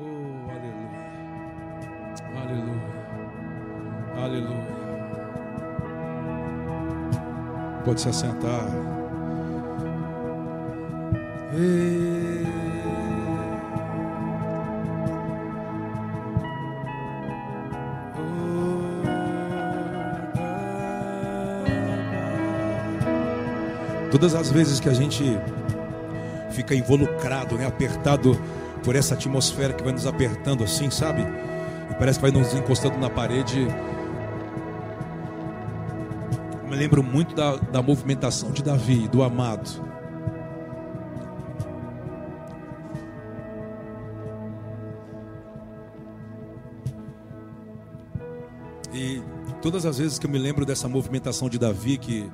Oh, aleluia. Aleluia. Aleluia. Pode se assentar. Ei. Todas as vezes que a gente fica involucrado, né, apertado por essa atmosfera que vai nos apertando assim, sabe? E parece que vai nos encostando na parede. Eu me lembro muito da, da movimentação de Davi, do amado. E todas as vezes que eu me lembro dessa movimentação de Davi, que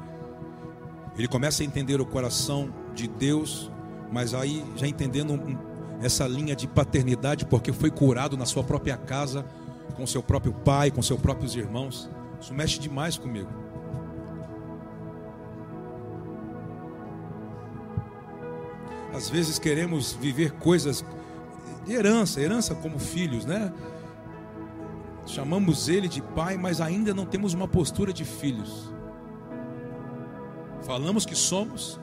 ele começa a entender o coração de Deus, mas aí já entendendo essa linha de paternidade, porque foi curado na sua própria casa, com seu próprio pai, com seus próprios irmãos. Isso mexe demais comigo. Às vezes queremos viver coisas de herança, herança como filhos, né? Chamamos ele de pai, mas ainda não temos uma postura de filhos. Falamos que somos,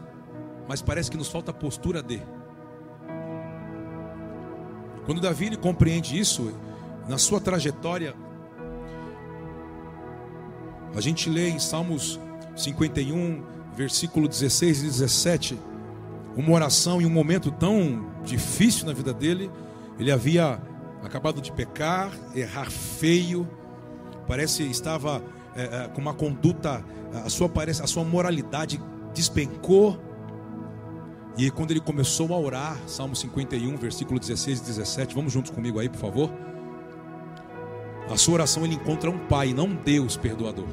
mas parece que nos falta a postura de. Quando Davi ele compreende isso, na sua trajetória, a gente lê em Salmos 51, versículo 16 e 17, uma oração em um momento tão difícil na vida dele. Ele havia acabado de pecar, errar feio, parece estava é, é, com uma conduta, a sua, parece, a sua moralidade despencou. E quando ele começou a orar, Salmo 51, versículo 16 e 17, vamos juntos comigo aí, por favor. A sua oração ele encontra um pai, não um Deus perdoador.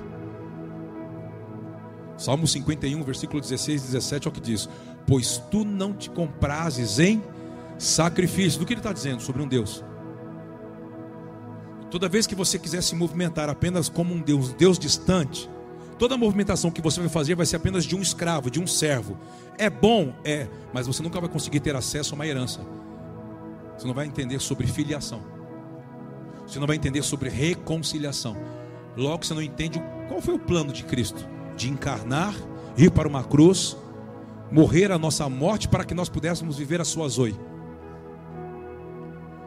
Salmo 51, versículo 16 e 17 é o que diz: Pois tu não te comprases em sacrifício. Do que ele está dizendo sobre um Deus? Toda vez que você quiser se movimentar apenas como um Deus, Deus distante, toda movimentação que você vai fazer vai ser apenas de um escravo, de um servo. É bom, é, mas você nunca vai conseguir ter acesso a uma herança. Você não vai entender sobre filiação. Você não vai entender sobre reconciliação. Logo você não entende qual foi o plano de Cristo de encarnar, ir para uma cruz, morrer a nossa morte para que nós pudéssemos viver a sua zoe.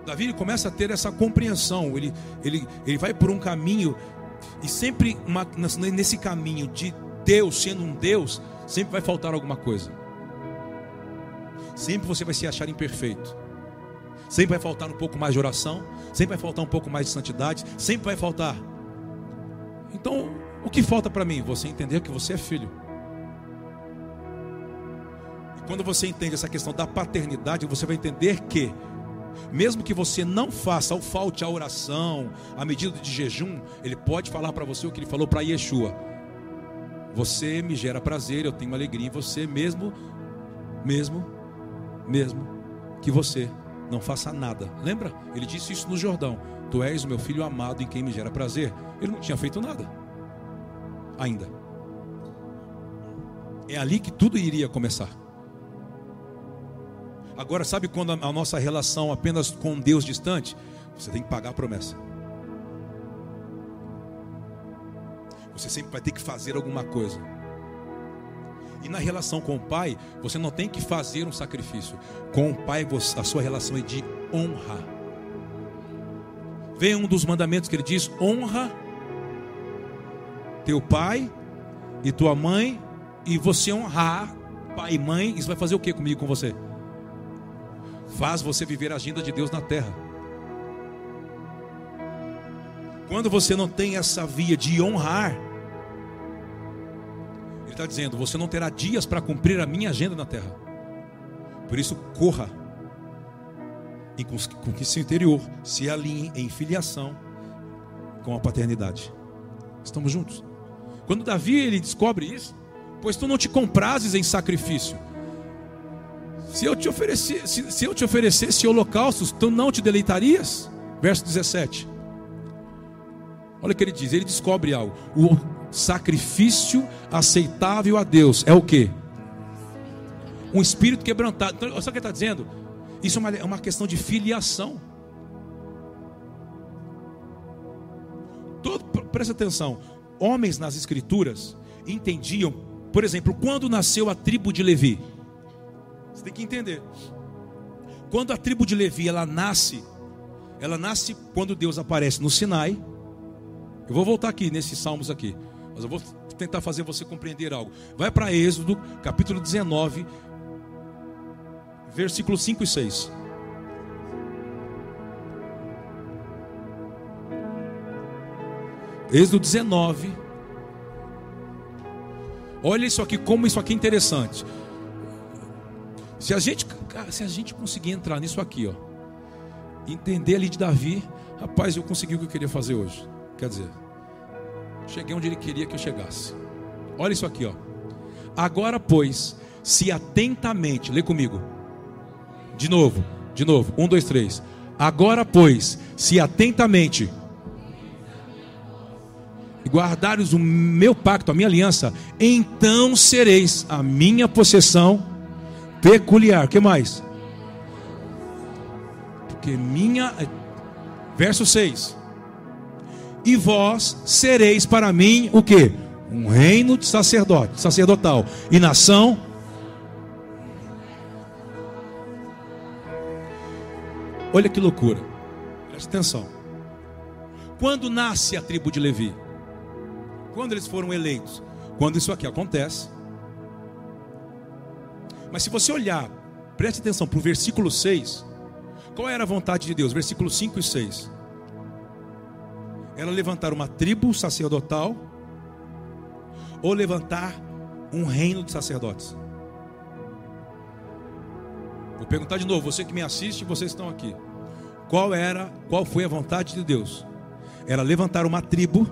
Davi começa a ter essa compreensão, ele, ele, ele vai por um caminho, e sempre uma, nesse caminho de Deus sendo um Deus, sempre vai faltar alguma coisa. Sempre você vai se achar imperfeito. Sempre vai faltar um pouco mais de oração, sempre vai faltar um pouco mais de santidade, sempre vai faltar. Então, o que falta para mim? Você entender que você é filho. E quando você entende essa questão da paternidade, você vai entender que mesmo que você não faça ou falte a oração, a medida de jejum, ele pode falar para você o que ele falou para Yeshua. Você me gera prazer, eu tenho alegria em você, mesmo, mesmo, mesmo que você não faça nada. Lembra? Ele disse isso no Jordão: Tu és o meu filho amado em quem me gera prazer. Ele não tinha feito nada, ainda. É ali que tudo iria começar. Agora, sabe quando a nossa relação apenas com Deus distante? Você tem que pagar a promessa. Você sempre vai ter que fazer alguma coisa. E na relação com o pai, você não tem que fazer um sacrifício. Com o pai, a sua relação é de honra. Vem um dos mandamentos que ele diz: honra teu pai e tua mãe, e você honrar pai e mãe, isso vai fazer o que comigo com você? Faz você viver a agenda de Deus na terra. Quando você não tem essa via de honrar, Ele está dizendo: você não terá dias para cumprir a minha agenda na terra. Por isso, corra e com que seu interior se alinhe em filiação com a paternidade. Estamos juntos? Quando Davi ele descobre isso, pois tu não te comprases em sacrifício, se eu te oferecesse, se, se eu te oferecesse holocaustos, tu não te deleitarias? Verso 17. Olha o que ele diz, ele descobre algo. O sacrifício aceitável a Deus é o que? Um espírito quebrantado. Então, o que ele está dizendo. Isso é uma, é uma questão de filiação. Todo, presta atenção. Homens nas escrituras entendiam, por exemplo, quando nasceu a tribo de Levi. Você tem que entender. Quando a tribo de Levi ela nasce, ela nasce quando Deus aparece no Sinai. Eu vou voltar aqui nesses salmos aqui, mas eu vou tentar fazer você compreender algo. Vai para Êxodo, capítulo 19, versículos 5 e 6. Êxodo 19. Olha isso aqui, como isso aqui é interessante. Se a gente, se a gente conseguir entrar nisso aqui, ó, entender ali de Davi, rapaz, eu consegui o que eu queria fazer hoje. Quer dizer, cheguei onde ele queria que eu chegasse. Olha isso aqui, ó. Agora, pois, se atentamente, lê comigo. De novo, de novo. Um, dois, três. Agora, pois, se atentamente guardares o meu pacto, a minha aliança, então sereis a minha possessão peculiar. que mais? Porque minha. Verso 6. E vós sereis para mim o que? Um reino de sacerdote, sacerdotal e nação. Olha que loucura. Presta atenção. Quando nasce a tribo de Levi? Quando eles foram eleitos? Quando isso aqui acontece. Mas se você olhar, preste atenção para o versículo 6. Qual era a vontade de Deus? Versículos 5 e 6. Era levantar uma tribo sacerdotal ou levantar um reino de sacerdotes. Vou perguntar de novo, você que me assiste, vocês estão aqui. Qual era, qual foi a vontade de Deus? Era levantar uma tribo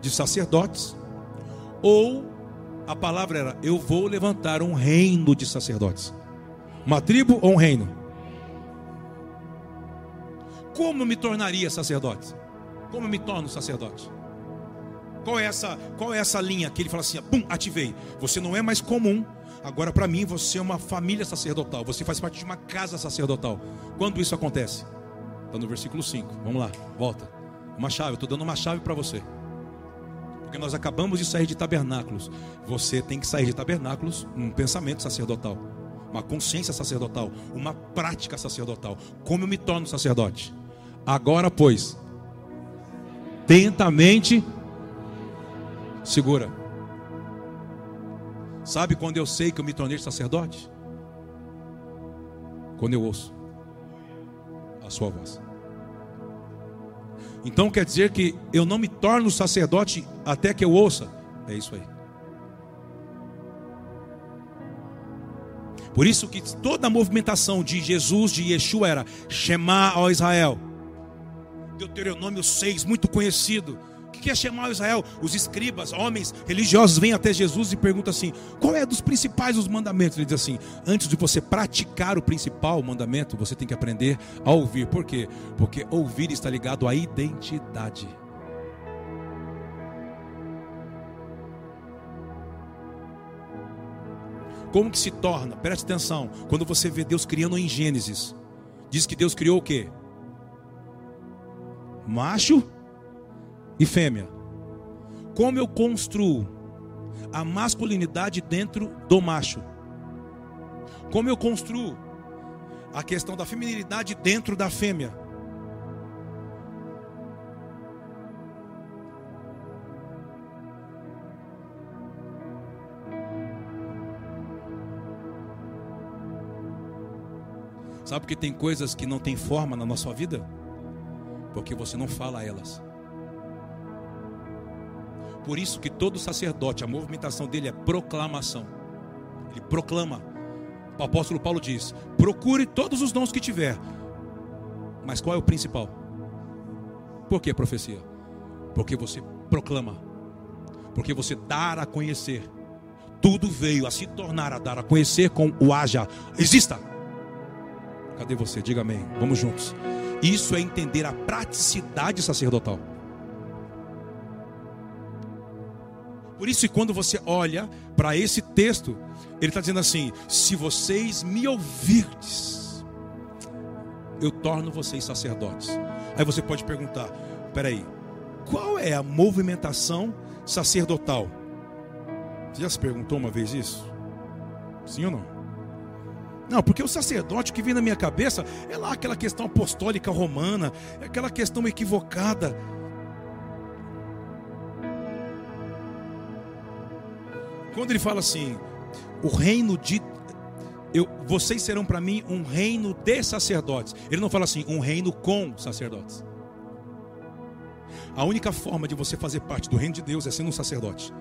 de sacerdotes, ou a palavra era: eu vou levantar um reino de sacerdotes. Uma tribo ou um reino? Como me tornaria sacerdote? Como me torno sacerdote? Qual é essa, qual é essa linha que ele fala assim, pum, ativei. Você não é mais comum. Agora para mim você é uma família sacerdotal, você faz parte de uma casa sacerdotal. Quando isso acontece? Está no versículo 5. Vamos lá, volta. Uma chave, eu estou dando uma chave para você. Porque nós acabamos de sair de tabernáculos. Você tem que sair de tabernáculos um pensamento sacerdotal, uma consciência sacerdotal, uma prática sacerdotal. Como eu me torno sacerdote? Agora, pois, tentamente segura. Sabe quando eu sei que eu me tornei sacerdote? Quando eu ouço a sua voz. Então quer dizer que eu não me torno sacerdote até que eu ouça? É isso aí. Por isso que toda a movimentação de Jesus, de Yeshua, era Shema ao Israel. Deuteronômio 6, muito conhecido que é chamar Israel? Os escribas, homens religiosos, vêm até Jesus e perguntam assim: qual é dos principais dos mandamentos? Ele diz assim: antes de você praticar o principal mandamento, você tem que aprender a ouvir. Por quê? Porque ouvir está ligado à identidade. Como que se torna? Preste atenção. Quando você vê Deus criando em Gênesis, diz que Deus criou o quê? Macho e fêmea. Como eu construo a masculinidade dentro do macho? Como eu construo a questão da feminilidade dentro da fêmea? Sabe que tem coisas que não tem forma na nossa vida? Porque você não fala elas. Por isso que todo sacerdote, a movimentação dele é proclamação. Ele proclama. O apóstolo Paulo diz: procure todos os dons que tiver. Mas qual é o principal? Por que profecia? Porque você proclama. Porque você dar a conhecer. Tudo veio a se tornar a dar a conhecer com o haja. Exista. Cadê você? Diga amém. Vamos juntos. Isso é entender a praticidade sacerdotal. Por isso, quando você olha para esse texto, ele está dizendo assim: se vocês me ouvirdes, eu torno vocês sacerdotes. Aí você pode perguntar: peraí, qual é a movimentação sacerdotal? Você já se perguntou uma vez isso? Sim ou não? Não, porque o sacerdote que vem na minha cabeça é lá aquela questão apostólica romana, é aquela questão equivocada. Quando ele fala assim, o reino de eu, vocês serão para mim um reino de sacerdotes. Ele não fala assim, um reino com sacerdotes. A única forma de você fazer parte do reino de Deus é sendo um sacerdote.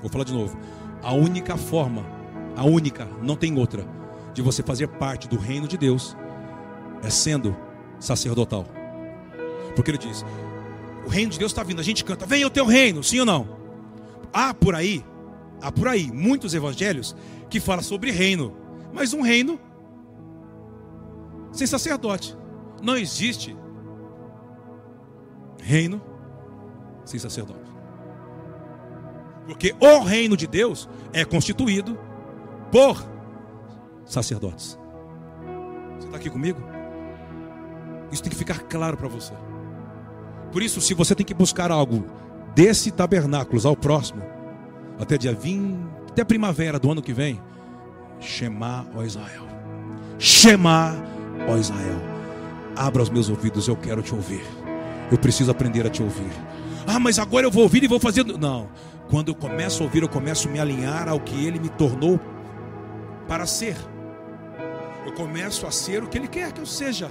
Vou falar de novo. A única forma, a única, não tem outra, de você fazer parte do reino de Deus é sendo sacerdotal. Porque ele diz: o reino de Deus está vindo, a gente canta, venha o teu reino, sim ou não? Há por aí, há por aí muitos evangelhos que falam sobre reino, mas um reino sem sacerdote. Não existe reino sem sacerdote. Porque o reino de Deus é constituído por sacerdotes. Você está aqui comigo? Isso tem que ficar claro para você. Por isso, se você tem que buscar algo desse tabernáculo ao próximo, até dia 20, até primavera do ano que vem, Shema, ó Israel. Shema, ó Israel. Abra os meus ouvidos, eu quero te ouvir. Eu preciso aprender a te ouvir. Ah, mas agora eu vou ouvir e vou fazer. Não. Quando eu começo a ouvir, eu começo a me alinhar ao que Ele me tornou para ser. Eu começo a ser o que Ele quer que eu seja.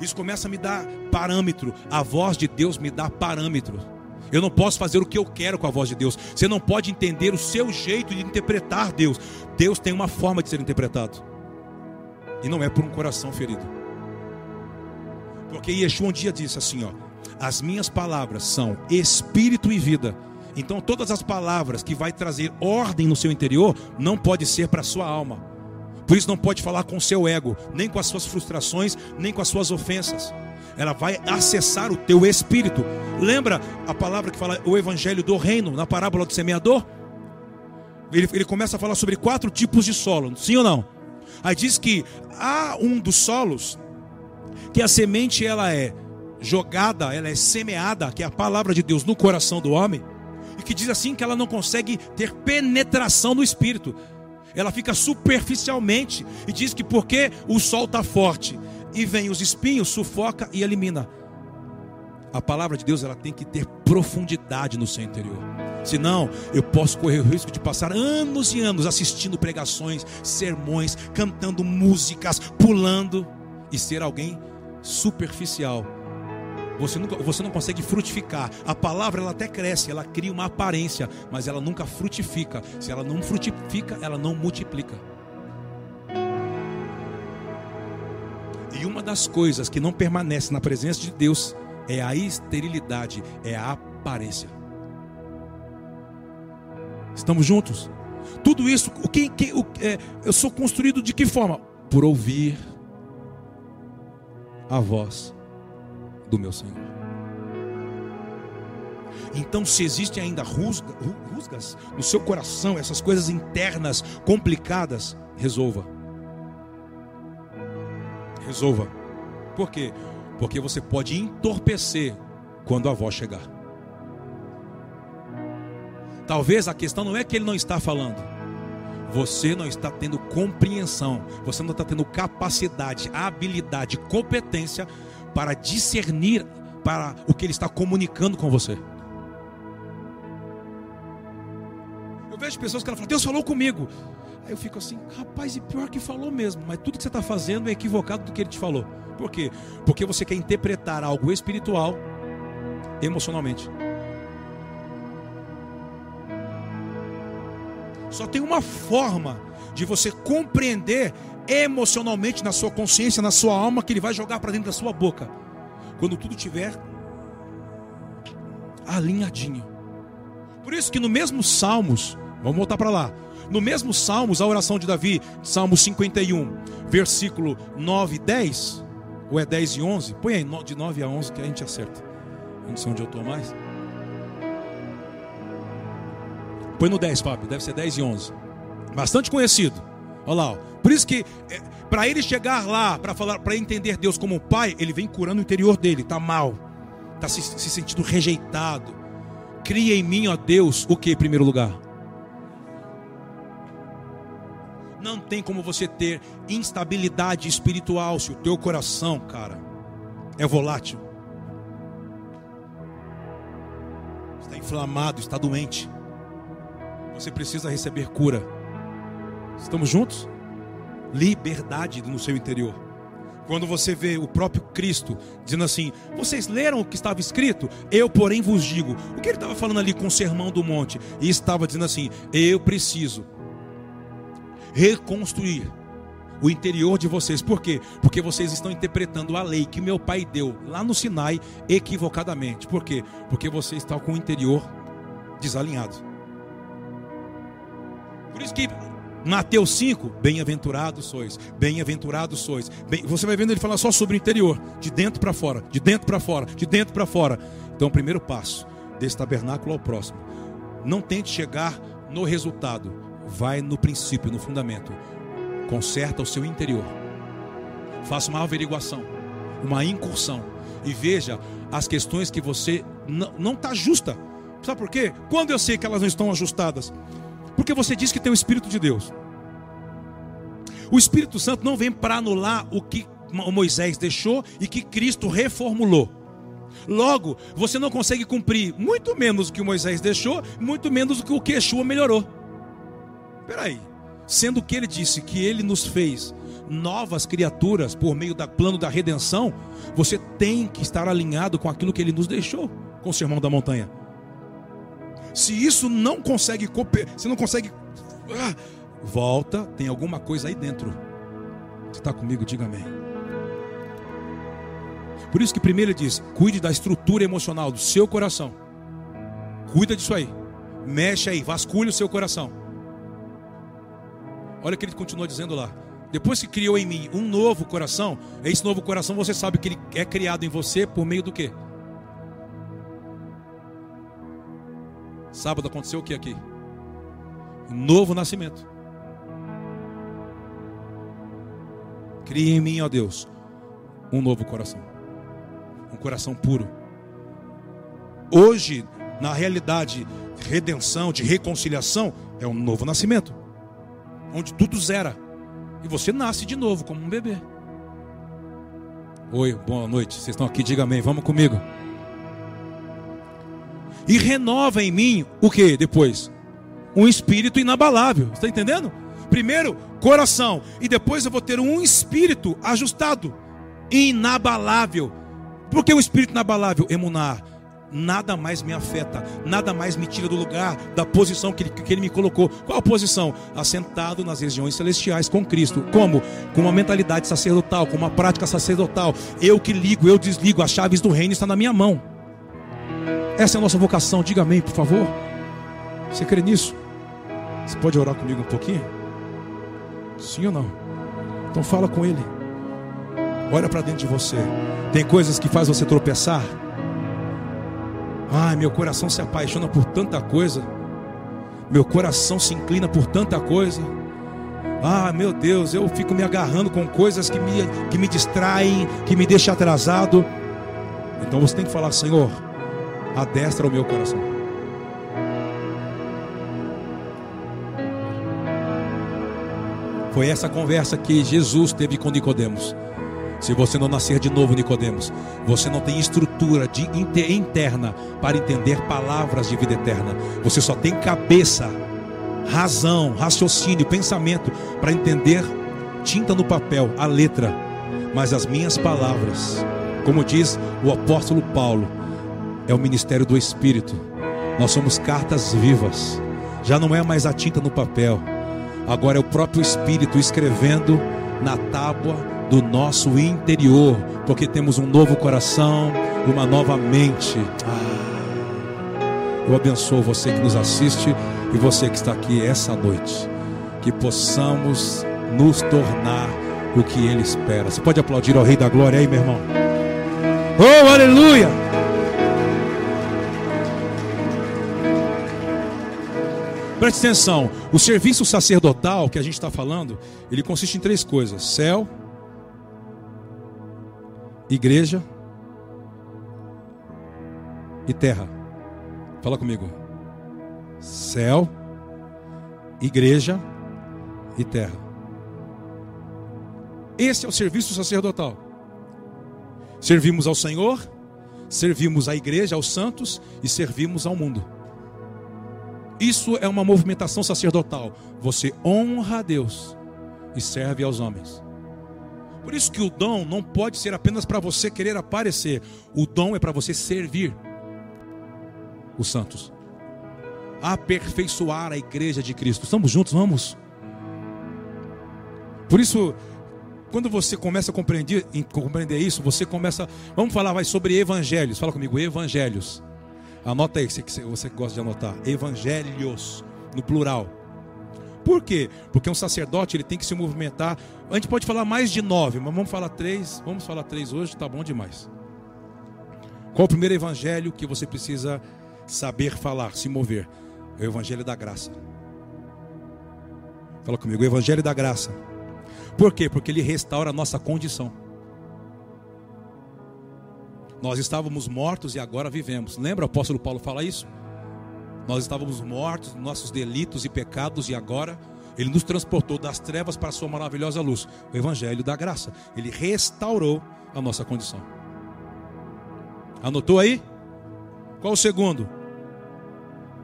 Isso começa a me dar parâmetro. A voz de Deus me dá parâmetro. Eu não posso fazer o que eu quero com a voz de Deus. Você não pode entender o seu jeito de interpretar Deus. Deus tem uma forma de ser interpretado. E não é por um coração ferido. Porque Yeshua um dia disse assim, ó: As minhas palavras são espírito e vida então todas as palavras que vai trazer ordem no seu interior não pode ser para a sua alma. Por isso não pode falar com o seu ego, nem com as suas frustrações, nem com as suas ofensas. Ela vai acessar o teu espírito. Lembra a palavra que fala o evangelho do reino na parábola do semeador? Ele, ele começa a falar sobre quatro tipos de solo, sim ou não? Aí diz que há um dos solos que a semente ela é jogada, ela é semeada, que é a palavra de Deus no coração do homem e que diz assim que ela não consegue ter penetração no espírito. Ela fica superficialmente e diz que porque o sol está forte e vem os espinhos, sufoca e elimina. A palavra de Deus ela tem que ter profundidade no seu interior. Senão, eu posso correr o risco de passar anos e anos assistindo pregações, sermões, cantando músicas, pulando e ser alguém superficial você, nunca, você não consegue frutificar. A palavra ela até cresce, ela cria uma aparência, mas ela nunca frutifica. Se ela não frutifica, ela não multiplica. Uma das coisas que não permanece na presença de Deus é a esterilidade, é a aparência. Estamos juntos? Tudo isso, o que, que o, é, eu sou construído de que forma? Por ouvir a voz do meu Senhor. Então, se existem ainda rusga, rusgas no seu coração, essas coisas internas complicadas, resolva. Resolva. Por quê? Porque você pode entorpecer quando a voz chegar. Talvez a questão não é que ele não está falando. Você não está tendo compreensão, você não está tendo capacidade, habilidade, competência para discernir para o que ele está comunicando com você. Eu vejo pessoas que falam, Deus falou comigo. Aí eu fico assim, rapaz, e pior que falou mesmo, mas tudo que você está fazendo é equivocado do que ele te falou. Por quê? Porque você quer interpretar algo espiritual emocionalmente. Só tem uma forma de você compreender emocionalmente na sua consciência, na sua alma, que ele vai jogar para dentro da sua boca. Quando tudo tiver alinhadinho. Por isso que no mesmo Salmos, vamos voltar para lá. No mesmo Salmos, a oração de Davi, Salmo 51, versículo 9 e 10, ou é 10 e 11? Põe aí de 9 a 11 que a gente acerta. Não sei onde eu estou mais. Põe no 10, Fábio, deve ser 10 e 11. Bastante conhecido. Olha lá, por isso que é, para ele chegar lá, para falar, para entender Deus como pai, ele vem curando o interior dele, tá mal. está se, se sentindo rejeitado. Cria em mim, ó Deus, o que em primeiro lugar? Não tem como você ter instabilidade espiritual se o teu coração, cara, é volátil. Está inflamado, está doente. Você precisa receber cura. Estamos juntos? Liberdade no seu interior. Quando você vê o próprio Cristo dizendo assim: Vocês leram o que estava escrito? Eu, porém, vos digo. O que ele estava falando ali com o sermão do monte? E estava dizendo assim: Eu preciso reconstruir o interior de vocês. Por quê? Porque vocês estão interpretando a lei que meu pai deu lá no Sinai equivocadamente. Por quê? Porque você está com o interior desalinhado. Por isso que Mateus 5, bem-aventurados sois, bem-aventurados sois. Bem, você vai vendo ele falar só sobre o interior, de dentro para fora, de dentro para fora, de dentro para fora. Então, o primeiro passo desse tabernáculo ao próximo. Não tente chegar no resultado, vai no princípio, no fundamento. Conserta o seu interior. Faça uma averiguação, uma incursão e veja as questões que você não está justa. Sabe por quê? Quando eu sei que elas não estão ajustadas, porque você diz que tem o Espírito de Deus. O Espírito Santo não vem para anular o que Moisés deixou e que Cristo reformulou. Logo, você não consegue cumprir muito menos o que Moisés deixou, muito menos o que o Quechua melhorou. Peraí, sendo que ele disse que ele nos fez novas criaturas por meio do plano da redenção, você tem que estar alinhado com aquilo que ele nos deixou com o sermão da montanha. Se isso não consegue, você não consegue, ah, volta, tem alguma coisa aí dentro. Você está comigo? Diga amém. Por isso que primeiro ele diz: cuide da estrutura emocional do seu coração. Cuida disso aí. Mexe aí, vasculhe o seu coração. Olha o que ele continua dizendo lá. Depois que criou em mim um novo coração, esse novo coração você sabe que ele é criado em você por meio do quê? Sábado aconteceu o que aqui? Novo nascimento. Crie em mim, ó Deus, um novo coração. Um coração puro. Hoje, na realidade de redenção, de reconciliação, é um novo nascimento. Onde tudo zera. E você nasce de novo, como um bebê. Oi, boa noite. Vocês estão aqui, diga amém. Vamos comigo e renova em mim o que depois? Um espírito inabalável. Está entendendo? Primeiro, coração, e depois eu vou ter um espírito ajustado, inabalável. Por que um espírito inabalável? Emunar. Nada mais me afeta, nada mais me tira do lugar, da posição que ele, que ele me colocou. Qual posição? Assentado nas regiões celestiais com Cristo. Como? Com uma mentalidade sacerdotal, com uma prática sacerdotal. Eu que ligo, eu desligo, as chaves do reino estão na minha mão. Essa é a nossa vocação. Diga amém, por favor. Você crê nisso? Você pode orar comigo um pouquinho? Sim ou não? Então fala com ele. Olha para dentro de você. Tem coisas que faz você tropeçar? Ai, meu coração se apaixona por tanta coisa. Meu coração se inclina por tanta coisa. Ah, meu Deus, eu fico me agarrando com coisas que me, que me distraem, que me deixam atrasado. Então você tem que falar, Senhor, adestra o meu coração. Foi essa conversa que Jesus teve com Nicodemos. Se você não nascer de novo, Nicodemos, você não tem estrutura de interna para entender palavras de vida eterna. Você só tem cabeça, razão, raciocínio, pensamento para entender tinta no papel, a letra. Mas as minhas palavras, como diz o apóstolo Paulo, é o ministério do Espírito. Nós somos cartas vivas. Já não é mais a tinta no papel. Agora é o próprio Espírito escrevendo na tábua do nosso interior, porque temos um novo coração, uma nova mente. Ah, eu abençoo você que nos assiste e você que está aqui essa noite, que possamos nos tornar o que Ele espera. Você pode aplaudir ao Rei da Glória aí, meu irmão? Oh, aleluia! Preste atenção, o serviço sacerdotal que a gente está falando, ele consiste em três coisas: céu, igreja e terra. Fala comigo. Céu, igreja e terra. Esse é o serviço sacerdotal. Servimos ao Senhor, servimos à igreja, aos santos e servimos ao mundo. Isso é uma movimentação sacerdotal. Você honra a Deus e serve aos homens. Por isso que o dom não pode ser apenas para você querer aparecer. O dom é para você servir os santos. Aperfeiçoar a igreja de Cristo. Estamos juntos, vamos. Por isso, quando você começa a compreender, compreender isso, você começa. Vamos falar vai sobre evangelhos. Fala comigo, evangelhos. Anota aí, você, você gosta de anotar. Evangelhos, no plural. Por quê? Porque um sacerdote ele tem que se movimentar. A gente pode falar mais de nove, mas vamos falar três. Vamos falar três hoje, tá bom demais. Qual o primeiro evangelho que você precisa saber falar, se mover? É o evangelho da graça. Fala comigo, o evangelho da graça. Por quê? Porque ele restaura a nossa condição. Nós estávamos mortos e agora vivemos. Lembra o apóstolo Paulo fala isso? Nós estávamos mortos, nossos delitos e pecados, e agora Ele nos transportou das trevas para a Sua maravilhosa luz. O Evangelho da graça. Ele restaurou a nossa condição. Anotou aí? Qual o segundo?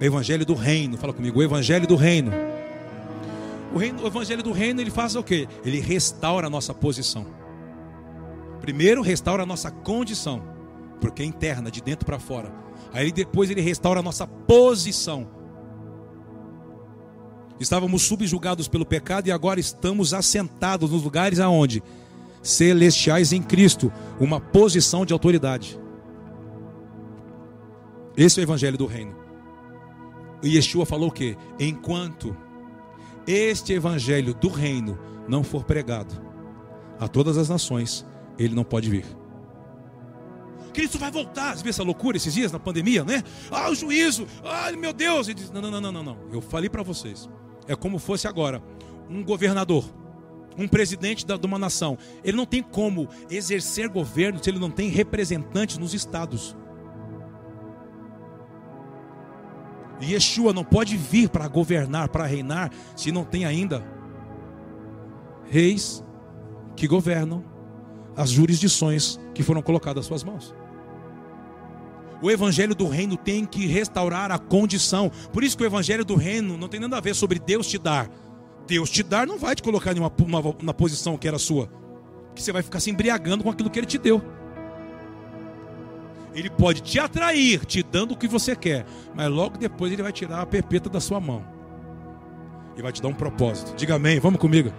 O Evangelho do Reino. Fala comigo, o Evangelho do Reino. O, reino, o Evangelho do Reino ele faz o quê? Ele restaura a nossa posição. Primeiro, restaura a nossa condição, porque é interna, de dentro para fora. Aí depois ele restaura a nossa posição. Estávamos subjugados pelo pecado e agora estamos assentados nos lugares aonde? Celestiais em Cristo, uma posição de autoridade. Esse é o evangelho do reino. E Yeshua falou o quê? Enquanto este evangelho do reino não for pregado a todas as nações, ele não pode vir. Cristo vai voltar. Você viu essa loucura esses dias na pandemia, né? Ah, o juízo. Ai, meu Deus. Ele diz: não, não, não, não, não. Eu falei para vocês. É como fosse agora um governador, um presidente de uma nação. Ele não tem como exercer governo se ele não tem representantes nos estados. E Yeshua não pode vir para governar, para reinar, se não tem ainda reis que governam as jurisdições que foram colocadas às suas mãos. O evangelho do reino tem que restaurar a condição. Por isso que o evangelho do reino não tem nada a ver sobre Deus te dar. Deus te dar não vai te colocar em uma, uma, uma posição que era sua. Que você vai ficar se embriagando com aquilo que ele te deu. Ele pode te atrair, te dando o que você quer, mas logo depois ele vai tirar a perpeta da sua mão. E vai te dar um propósito. Diga amém, vamos comigo.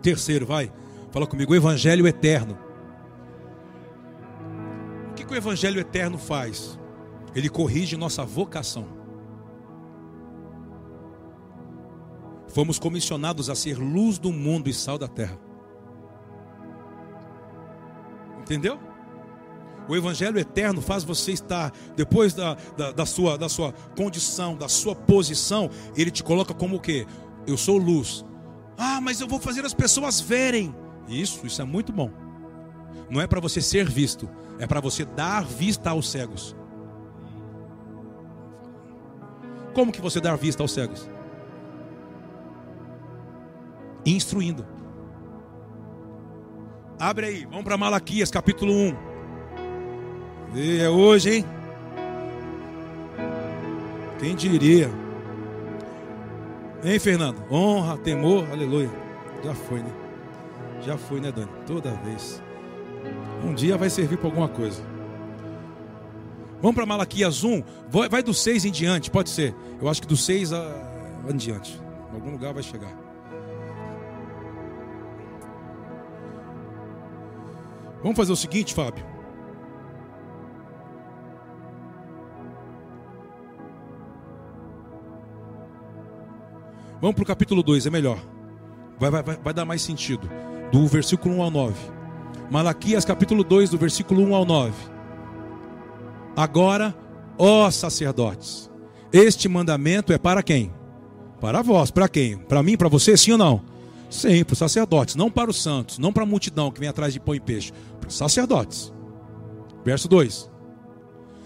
Terceiro, vai. Fala comigo, o evangelho eterno que o Evangelho eterno faz? Ele corrige nossa vocação. Fomos comissionados a ser luz do mundo e sal da terra. Entendeu? O Evangelho eterno faz você estar, depois da, da, da, sua, da sua condição, da sua posição, ele te coloca como o quê? Eu sou luz. Ah, mas eu vou fazer as pessoas verem. Isso, isso é muito bom. Não é para você ser visto, é para você dar vista aos cegos. Como que você dá vista aos cegos? Instruindo. Abre aí, vamos para Malaquias capítulo 1. E é hoje, hein? Quem diria? Hein, Fernando? Honra, temor, aleluia. Já foi, né? Já foi, né, Dani? Toda vez. Um dia vai servir para alguma coisa. Vamos para Malaquias 1. Vai do 6 em diante, pode ser. Eu acho que do 6 em diante. Em algum lugar vai chegar. Vamos fazer o seguinte, Fábio. Vamos para o capítulo 2, é melhor. Vai, vai, vai dar mais sentido. Do versículo 1 ao 9. Malaquias capítulo 2, do versículo 1 ao 9. Agora, ó sacerdotes, este mandamento é para quem? Para vós, para quem? Para mim, para você, sim ou não? Sim, para os sacerdotes, não para os santos, não para a multidão que vem atrás de pão e peixe, para os sacerdotes. Verso 2: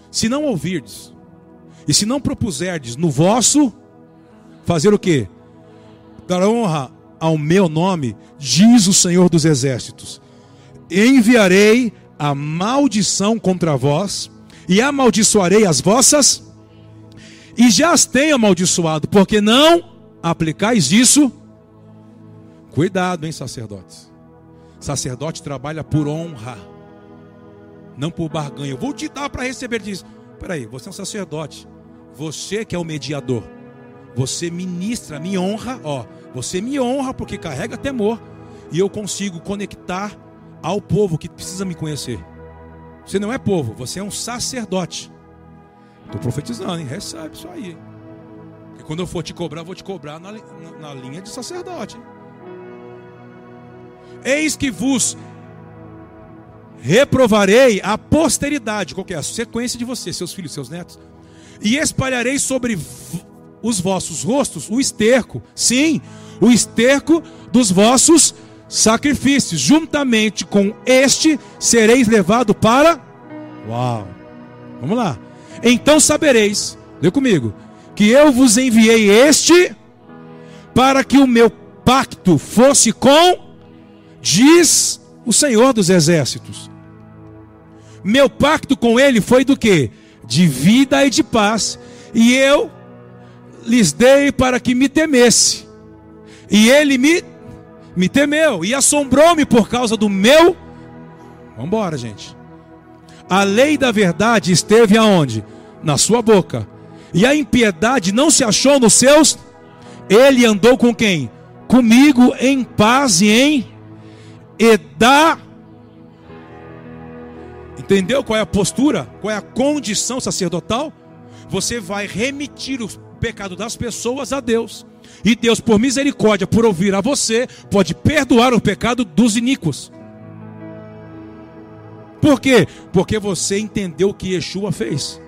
Se não ouvirdes, e se não propuserdes no vosso, fazer o que? Dar honra ao meu nome, diz o Senhor dos Exércitos: enviarei a maldição contra vós, e amaldiçoarei as vossas, e já as tenho amaldiçoado, porque não aplicais isso. Cuidado, hein, sacerdotes. Sacerdote trabalha por honra, não por barganha. Eu vou te dar para receber disso. Peraí, você é um sacerdote. Você que é o mediador. Você ministra, me honra, ó. Você me honra porque carrega temor. E eu consigo conectar ao povo que precisa me conhecer. Você não é povo, você é um sacerdote. Estou profetizando, hein? Recebe isso aí. E quando eu for te cobrar, eu vou te cobrar na, na, na linha de sacerdote. Eis que vos reprovarei a posteridade, qual que é a sequência de vocês, seus filhos, seus netos, e espalharei sobre os vossos rostos o esterco, sim, o esterco dos vossos sacrifícios, juntamente com este sereis levado para. Uau! Vamos lá. Então sabereis, lê comigo, que eu vos enviei este para que o meu pacto fosse com, diz o Senhor dos Exércitos. Meu pacto com ele foi do que? De vida e de paz. E eu lhes dei para que me temesse. E ele me me temeu e assombrou-me por causa do meu. Vamos embora, gente. A lei da verdade esteve aonde? Na sua boca. E a impiedade não se achou nos seus. Ele andou com quem? Comigo em paz e em Edá. Entendeu qual é a postura? Qual é a condição sacerdotal? Você vai remitir o pecado das pessoas a Deus. E Deus, por misericórdia, por ouvir a você, pode perdoar o pecado dos iníquos. Por quê? Porque você entendeu o que Yeshua fez.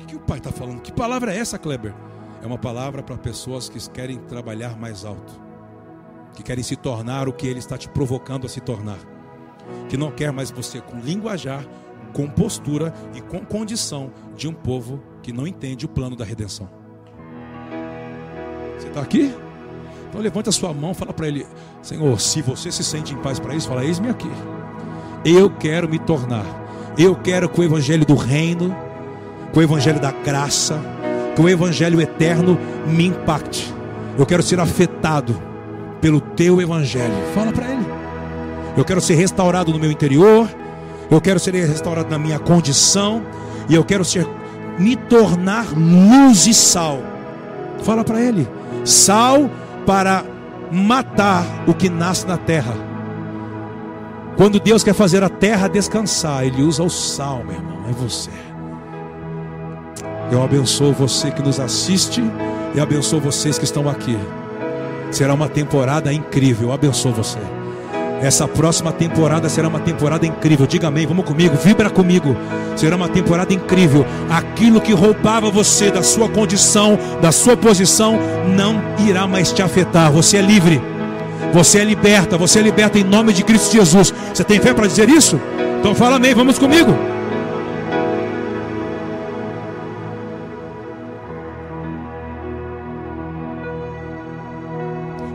O que o pai está falando? Que palavra é essa, Kleber? É uma palavra para pessoas que querem trabalhar mais alto, que querem se tornar o que ele está te provocando a se tornar, que não quer mais você com linguajar, com postura e com condição de um povo que não entende o plano da redenção. Você está aqui? Então levante a sua mão, fala para ele, Senhor, se você se sente em paz para isso, fala, eis-me aqui. Eu quero me tornar. Eu quero que o evangelho do reino, que o evangelho da graça, que o evangelho eterno me impacte. Eu quero ser afetado pelo teu evangelho. Fala para ele. Eu quero ser restaurado no meu interior. Eu quero ser restaurado na minha condição. E eu quero ser me tornar luz e sal. Fala para ele sal para matar o que nasce na terra. Quando Deus quer fazer a terra descansar, Ele usa o sal, meu irmão, é você. Eu abençoo você que nos assiste e abençoo vocês que estão aqui. Será uma temporada incrível. Eu abençoo você. Essa próxima temporada será uma temporada incrível. Diga amém, vamos comigo, vibra comigo. Será uma temporada incrível. Aquilo que roubava você da sua condição, da sua posição, não irá mais te afetar. Você é livre. Você é liberta. Você é liberta em nome de Cristo Jesus. Você tem fé para dizer isso? Então fala amém, vamos comigo.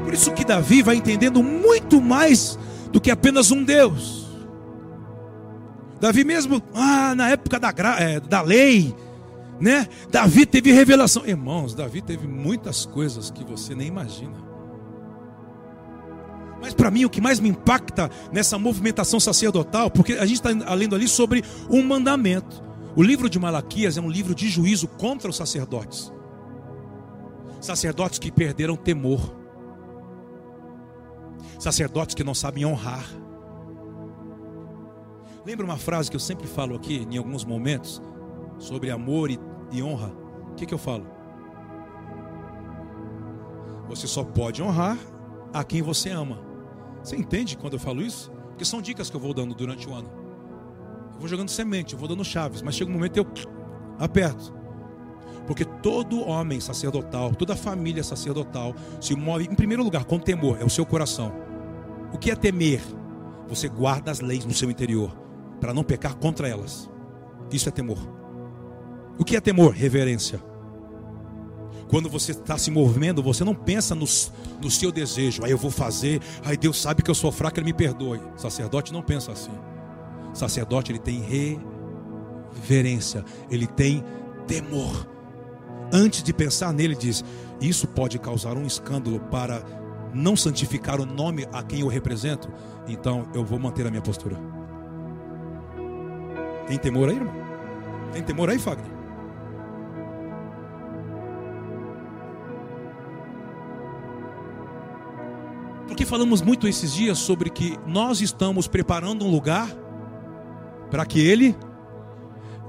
Por isso que Davi vai entendendo muito mais do que apenas um Deus. Davi mesmo, ah, na época da, é, da lei, né? Davi teve revelação. Irmãos, Davi teve muitas coisas que você nem imagina. Mas para mim o que mais me impacta nessa movimentação sacerdotal, porque a gente está lendo ali sobre um mandamento. O livro de Malaquias é um livro de juízo contra os sacerdotes. Sacerdotes que perderam temor sacerdotes que não sabem honrar. Lembra uma frase que eu sempre falo aqui, em alguns momentos, sobre amor e, e honra? O que, que eu falo? Você só pode honrar a quem você ama. Você entende quando eu falo isso? Porque são dicas que eu vou dando durante o ano. Eu vou jogando semente, eu vou dando chaves, mas chega um momento eu aperto. Porque todo homem sacerdotal, toda família sacerdotal se move, em primeiro lugar, com temor, é o seu coração. O que é temer? você guarda as leis no seu interior para não pecar contra elas. Isso é temor. O que é temor? Reverência. Quando você está se movendo, você não pensa no, no seu desejo. Aí eu vou fazer. Aí Deus sabe que eu sou fraco, Ele me perdoe. sacerdote não pensa assim. sacerdote ele tem reverência. Ele tem temor. Antes de pensar nele, diz: Isso pode causar um escândalo para não santificar o nome a quem eu represento. Então eu vou manter a minha postura. Tem temor aí, irmão? Tem temor aí, Fagner? Porque falamos muito esses dias sobre que nós estamos preparando um lugar para que ele.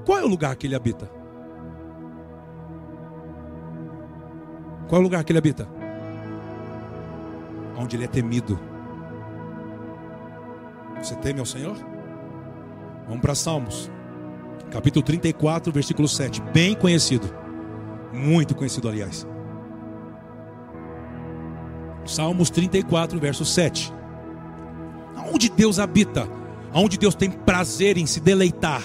Qual é o lugar que ele habita? Qual é o lugar que ele habita? Onde ele é temido. Você teme ao Senhor? Vamos para Salmos, capítulo 34, versículo 7. Bem conhecido, muito conhecido, aliás. Salmos 34, verso 7. Onde Deus habita, onde Deus tem prazer em se deleitar.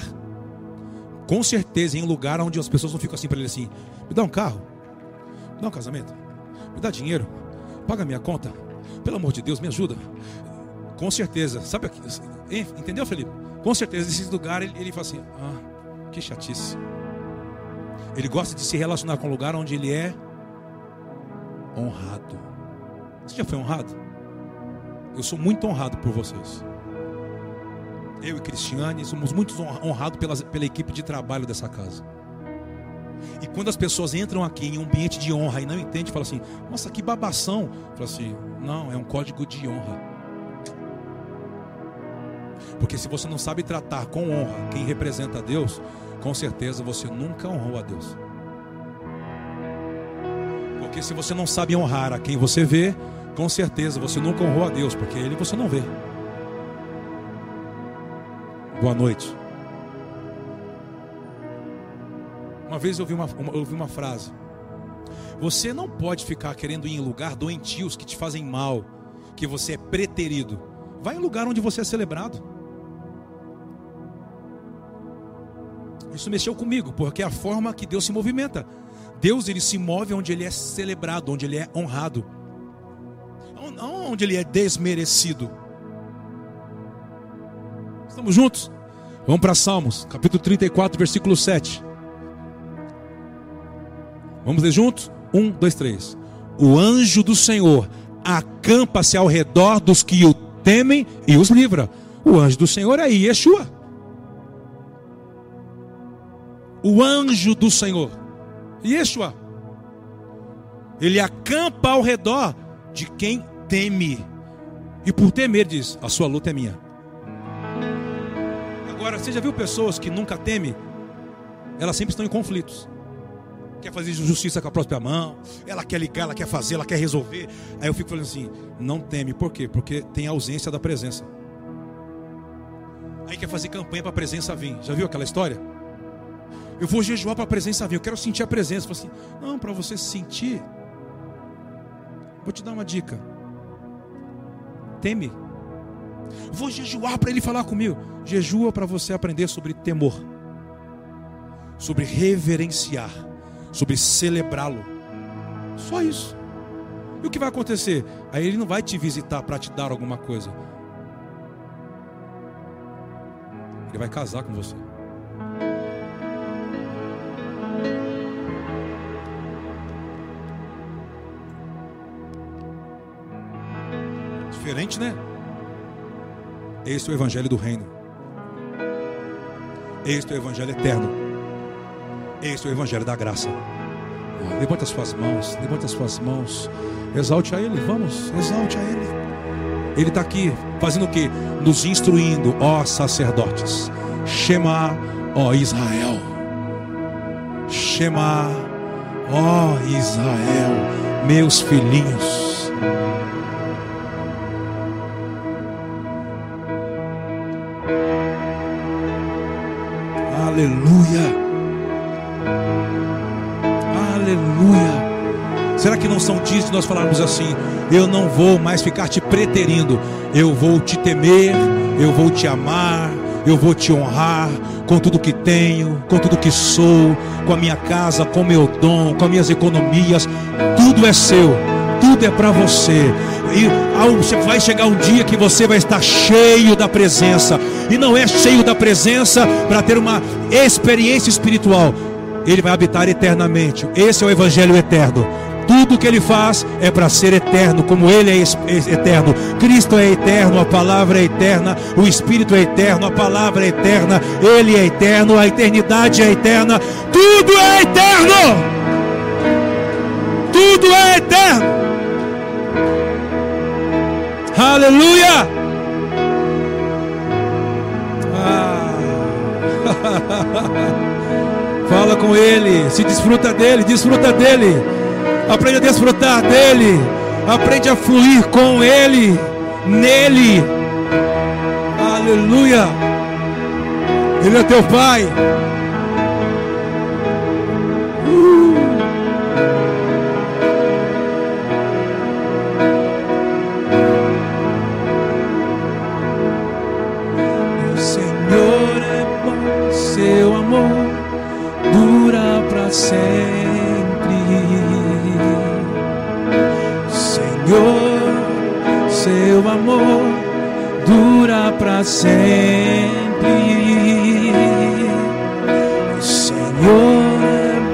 Com certeza em um lugar onde as pessoas não ficam assim para ele assim: me dá um carro, me dá um casamento, me dá dinheiro, paga minha conta, pelo amor de Deus, me ajuda. Com certeza, sabe aqui, entendeu, Felipe? Com certeza, nesse lugar ele, ele fala assim: ah, que chatice. Ele gosta de se relacionar com um lugar onde ele é honrado. Você já foi honrado? Eu sou muito honrado por vocês. Eu e Cristiane somos muito honrados pela, pela equipe de trabalho dessa casa. E quando as pessoas entram aqui em um ambiente de honra e não entendem, falam assim: Nossa, que babação. Fala assim: Não, é um código de honra. Porque se você não sabe tratar com honra quem representa a Deus, com certeza você nunca honrou a Deus. Porque se você não sabe honrar a quem você vê, com certeza você nunca honrou a Deus, porque Ele você não vê. Boa noite. Uma vez eu ouvi uma, uma, ouvi uma frase: Você não pode ficar querendo ir em lugar doentios que te fazem mal, que você é preterido. Vai em lugar onde você é celebrado. Isso mexeu comigo, porque é a forma que Deus se movimenta. Deus ele se move onde ele é celebrado, onde ele é honrado onde ele é desmerecido. Estamos juntos? Vamos para Salmos, capítulo 34, versículo 7. Vamos ler juntos? Um, dois, três. O anjo do Senhor acampa-se ao redor dos que o temem e os livra. O anjo do Senhor é Yeshua. O anjo do Senhor, Yeshua. Ele acampa ao redor de quem teme. E por temer, diz: A sua luta é minha. Agora, você já viu pessoas que nunca temem? Elas sempre estão em conflitos. Quer fazer justiça com a própria mão, ela quer ligar, ela quer fazer, ela quer resolver. Aí eu fico falando assim: não teme, por quê? Porque tem ausência da presença. Aí quer fazer campanha para a presença vir. Já viu aquela história? Eu vou jejuar para a presença vir, eu quero sentir a presença. assim, não, para você sentir, vou te dar uma dica teme. Vou jejuar para ele falar comigo. Jejua para você aprender sobre temor, sobre reverenciar, sobre celebrá-lo. Só isso. E o que vai acontecer? Aí ele não vai te visitar para te dar alguma coisa. Ele vai casar com você. Diferente, né? Este é o Evangelho do Reino. Este é o Evangelho eterno. Este é o Evangelho da graça. Ah, levanta as suas mãos, levanta as suas mãos. Exalte a Ele, vamos, exalte a Ele. Ele está aqui fazendo o que? Nos instruindo, ó sacerdotes. Shema, ó Israel. Shema, ó Israel, meus filhinhos. Nós falarmos assim? Eu não vou mais ficar te preterindo, eu vou te temer, eu vou te amar, eu vou te honrar com tudo que tenho, com tudo que sou, com a minha casa, com meu dom, com as minhas economias, tudo é seu, tudo é para você. E vai chegar um dia que você vai estar cheio da presença, e não é cheio da presença para ter uma experiência espiritual, ele vai habitar eternamente. Esse é o evangelho eterno. Tudo que ele faz é para ser eterno, como ele é eterno. Cristo é eterno, a palavra é eterna, o Espírito é eterno, a palavra é eterna, ele é eterno, a eternidade é eterna. Tudo é eterno. Tudo é eterno. Aleluia! Ah. Fala com ele, se desfruta dele, desfruta dele. Aprende a desfrutar dele. Aprende a fluir com ele, nele. Aleluia. Ele é teu pai. Uh. Para sempre. Senhor,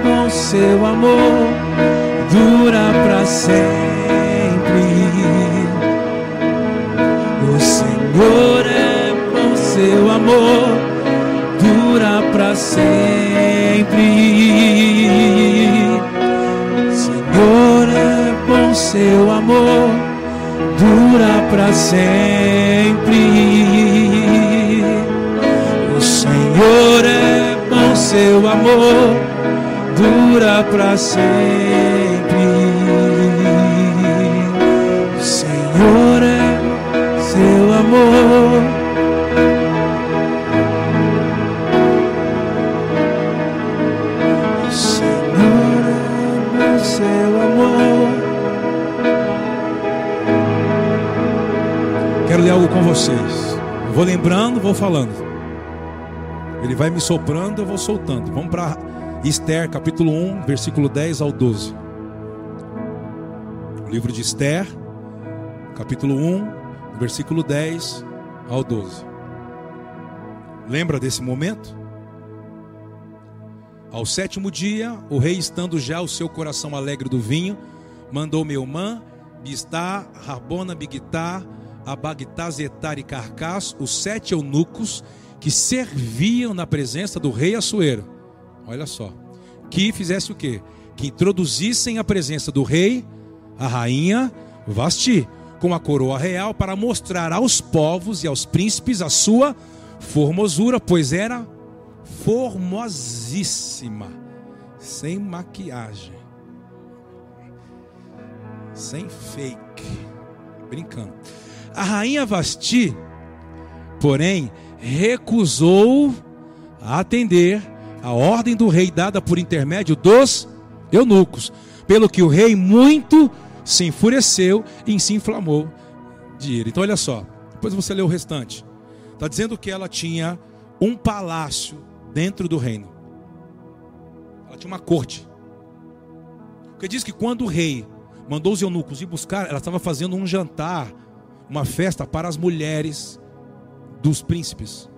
é seu amor dura para sempre. O Senhor é bom seu amor dura para sempre. Senhor, é seu amor, dura para sempre. Amor, dura para sempre. O Senhor é seu amor. Quero ler algo com vocês. Vou lembrando, vou falando. Ele vai me soprando, eu vou soltando. Vamos para Esther, capítulo 1, versículo 10 ao 12. O livro de Esther, capítulo 1, versículo 10 ao 12. Lembra desse momento? Ao sétimo dia, o rei, estando já o seu coração alegre do vinho, mandou Meumã, Bistá, Rabona, Bigtá, Abagtá, Zetar e Carcás, os sete eunucos que serviam na presença do rei Assuero. Olha só. Que fizesse o quê? Que introduzissem a presença do rei, a rainha Vasti, com a coroa real, para mostrar aos povos e aos príncipes a sua formosura, pois era formosíssima, sem maquiagem, sem fake, brincando. A rainha Vasti, porém, recusou atender a ordem do rei dada por intermédio dos eunucos, pelo que o rei muito se enfureceu e se inflamou de ira. Então, olha só, depois você lê o restante. Está dizendo que ela tinha um palácio dentro do reino. Ela tinha uma corte. Porque diz que quando o rei mandou os eunucos ir buscar, ela estava fazendo um jantar uma festa para as mulheres dos príncipes.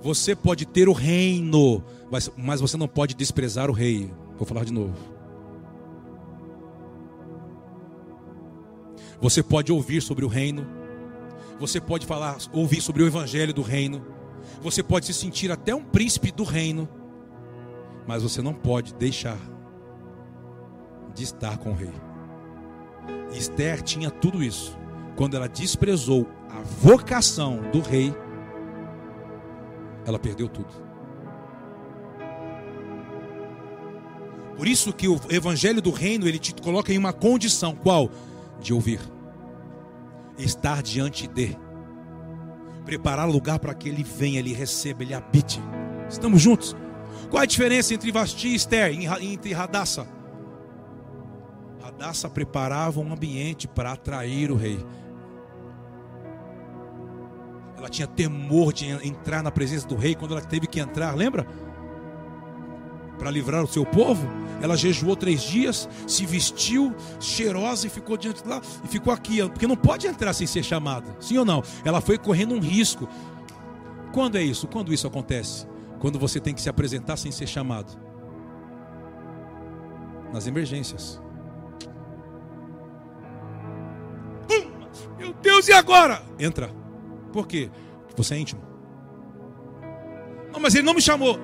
Você pode ter o reino, mas você não pode desprezar o rei. Vou falar de novo. Você pode ouvir sobre o reino. Você pode falar, ouvir sobre o evangelho do reino. Você pode se sentir até um príncipe do reino. Mas você não pode deixar de estar com o rei. Esther tinha tudo isso. Quando ela desprezou a vocação do rei, ela perdeu tudo. Por isso que o evangelho do reino, ele te coloca em uma condição, qual? De ouvir. Estar diante de. Preparar lugar para que ele venha, ele receba, ele habite. Estamos juntos? Qual a diferença entre Vasti e Esther, entre Radassa? Radassa preparava um ambiente para atrair o rei. Ela tinha temor de entrar na presença do rei quando ela teve que entrar, lembra? Para livrar o seu povo. Ela jejuou três dias, se vestiu cheirosa e ficou diante de lá e ficou aqui, porque não pode entrar sem ser chamada, sim ou não? Ela foi correndo um risco. Quando é isso? Quando isso acontece? Quando você tem que se apresentar sem ser chamado. Nas emergências. Meu Deus, e agora? Entra. Por quê? Porque você é íntimo. Não, mas ele não me chamou.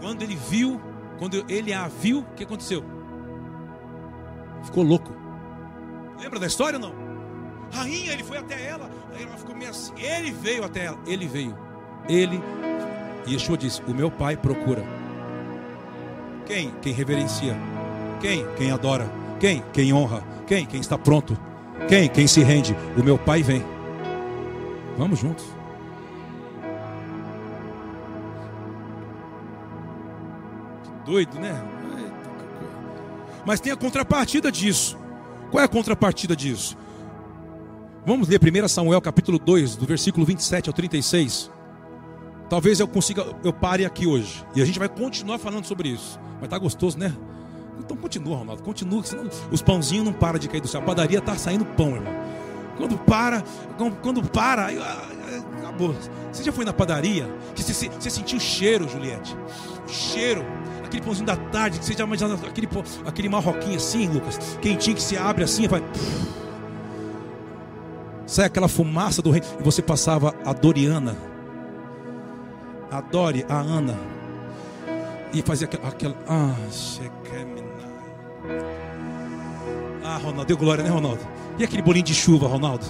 Quando ele viu, quando ele a viu, o que aconteceu? Ficou louco. Lembra da história ou não? Rainha, ele foi até ela. Ela ficou meio assim. Ele veio até ela. Ele veio. Ele. E Yeshua disse: O meu pai procura. Quem? Quem reverencia. Quem? Quem adora. Quem? Quem honra. Quem? Quem está pronto. Quem? Quem se rende. O meu pai vem. Vamos juntos. Doido, né? Mas tem a contrapartida disso. Qual é a contrapartida disso? Vamos ler 1 Samuel capítulo 2, do versículo 27 ao 36. Talvez eu consiga, eu pare aqui hoje. E a gente vai continuar falando sobre isso. Mas tá gostoso, né? Então continua, Ronaldo, continua, senão os pãozinhos não param de cair do céu. A padaria tá saindo pão, irmão. Quando para, quando para, acabou. Você já foi na padaria? Você, você sentiu o cheiro, Juliette? O cheiro aquele pãozinho da tarde, que você já imagina aquele, aquele marroquinho assim, Lucas, quentinho que se abre assim, vai. Sai aquela fumaça do rei. E você passava a Doriana. Adore a Ana. E fazia aquela. aquela ah, ah, Ronaldo, deu glória, né, Ronaldo? E aquele bolinho de chuva, Ronaldo?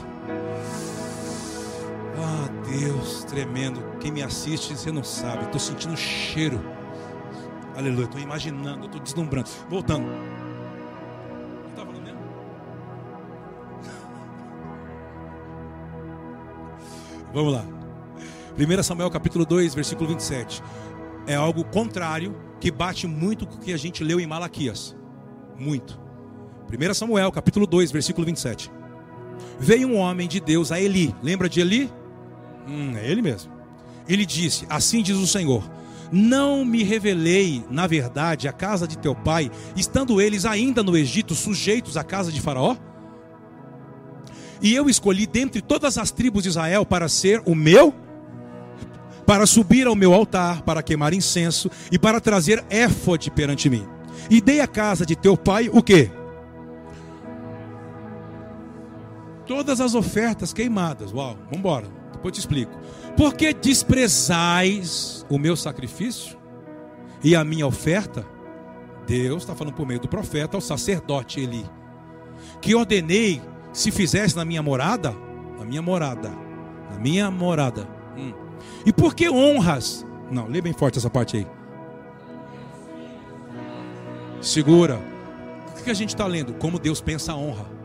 Ah, Deus, tremendo. Quem me assiste, você não sabe. Estou sentindo cheiro. Aleluia, estou imaginando, estou deslumbrando. Voltando. Vamos lá. 1 Samuel capítulo 2, versículo 27. É algo contrário que bate muito com o que a gente leu em Malaquias. Muito. 1 Samuel capítulo 2, versículo 27. Veio um homem de Deus a Eli. Lembra de Eli? Hum, é ele mesmo. Ele disse: Assim diz o Senhor: Não me revelei, na verdade, a casa de teu pai, estando eles ainda no Egito, sujeitos à casa de Faraó? E eu escolhi dentre todas as tribos de Israel para ser o meu, para subir ao meu altar, para queimar incenso e para trazer éfode perante mim. E dei à casa de teu pai o que? Todas as ofertas queimadas. Uau, vamos embora. Depois te explico. Porque desprezais o meu sacrifício e a minha oferta? Deus está falando por meio do profeta ao sacerdote Eli, que ordenei se fizesse na minha morada, na minha morada, na minha morada. Hum. E por que honras? Não, lê bem forte essa parte aí. Segura. O que a gente está lendo? Como Deus pensa a honra.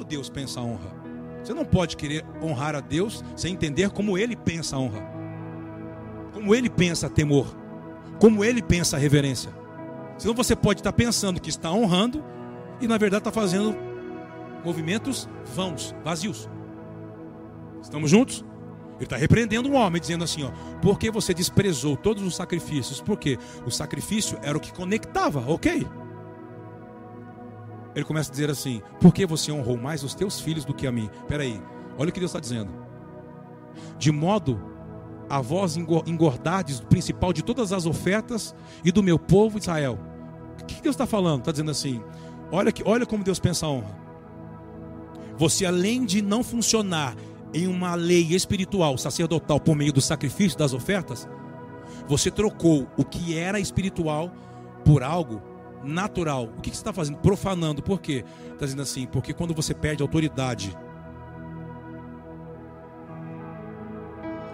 Como Deus pensa a honra. Você não pode querer honrar a Deus sem entender como Ele pensa a honra. Como Ele pensa temor. Como Ele pensa reverência. Senão você pode estar pensando que está honrando e na verdade está fazendo movimentos vãos, vazios. Estamos juntos? Ele está repreendendo um homem, dizendo assim: ó, porque você desprezou todos os sacrifícios? Porque o sacrifício era o que conectava, ok? Ele começa a dizer assim: porque você honrou mais os teus filhos do que a mim? Peraí, olha o que Deus está dizendo. De modo a vós engordardes do principal de todas as ofertas e do meu povo Israel. O que Deus está falando? Está dizendo assim: Olha, que, olha como Deus pensa a honra. Você, além de não funcionar em uma lei espiritual, sacerdotal, por meio do sacrifício das ofertas, você trocou o que era espiritual por algo natural. O que você está fazendo? Profanando. Por quê? Está dizendo assim, porque quando você perde autoridade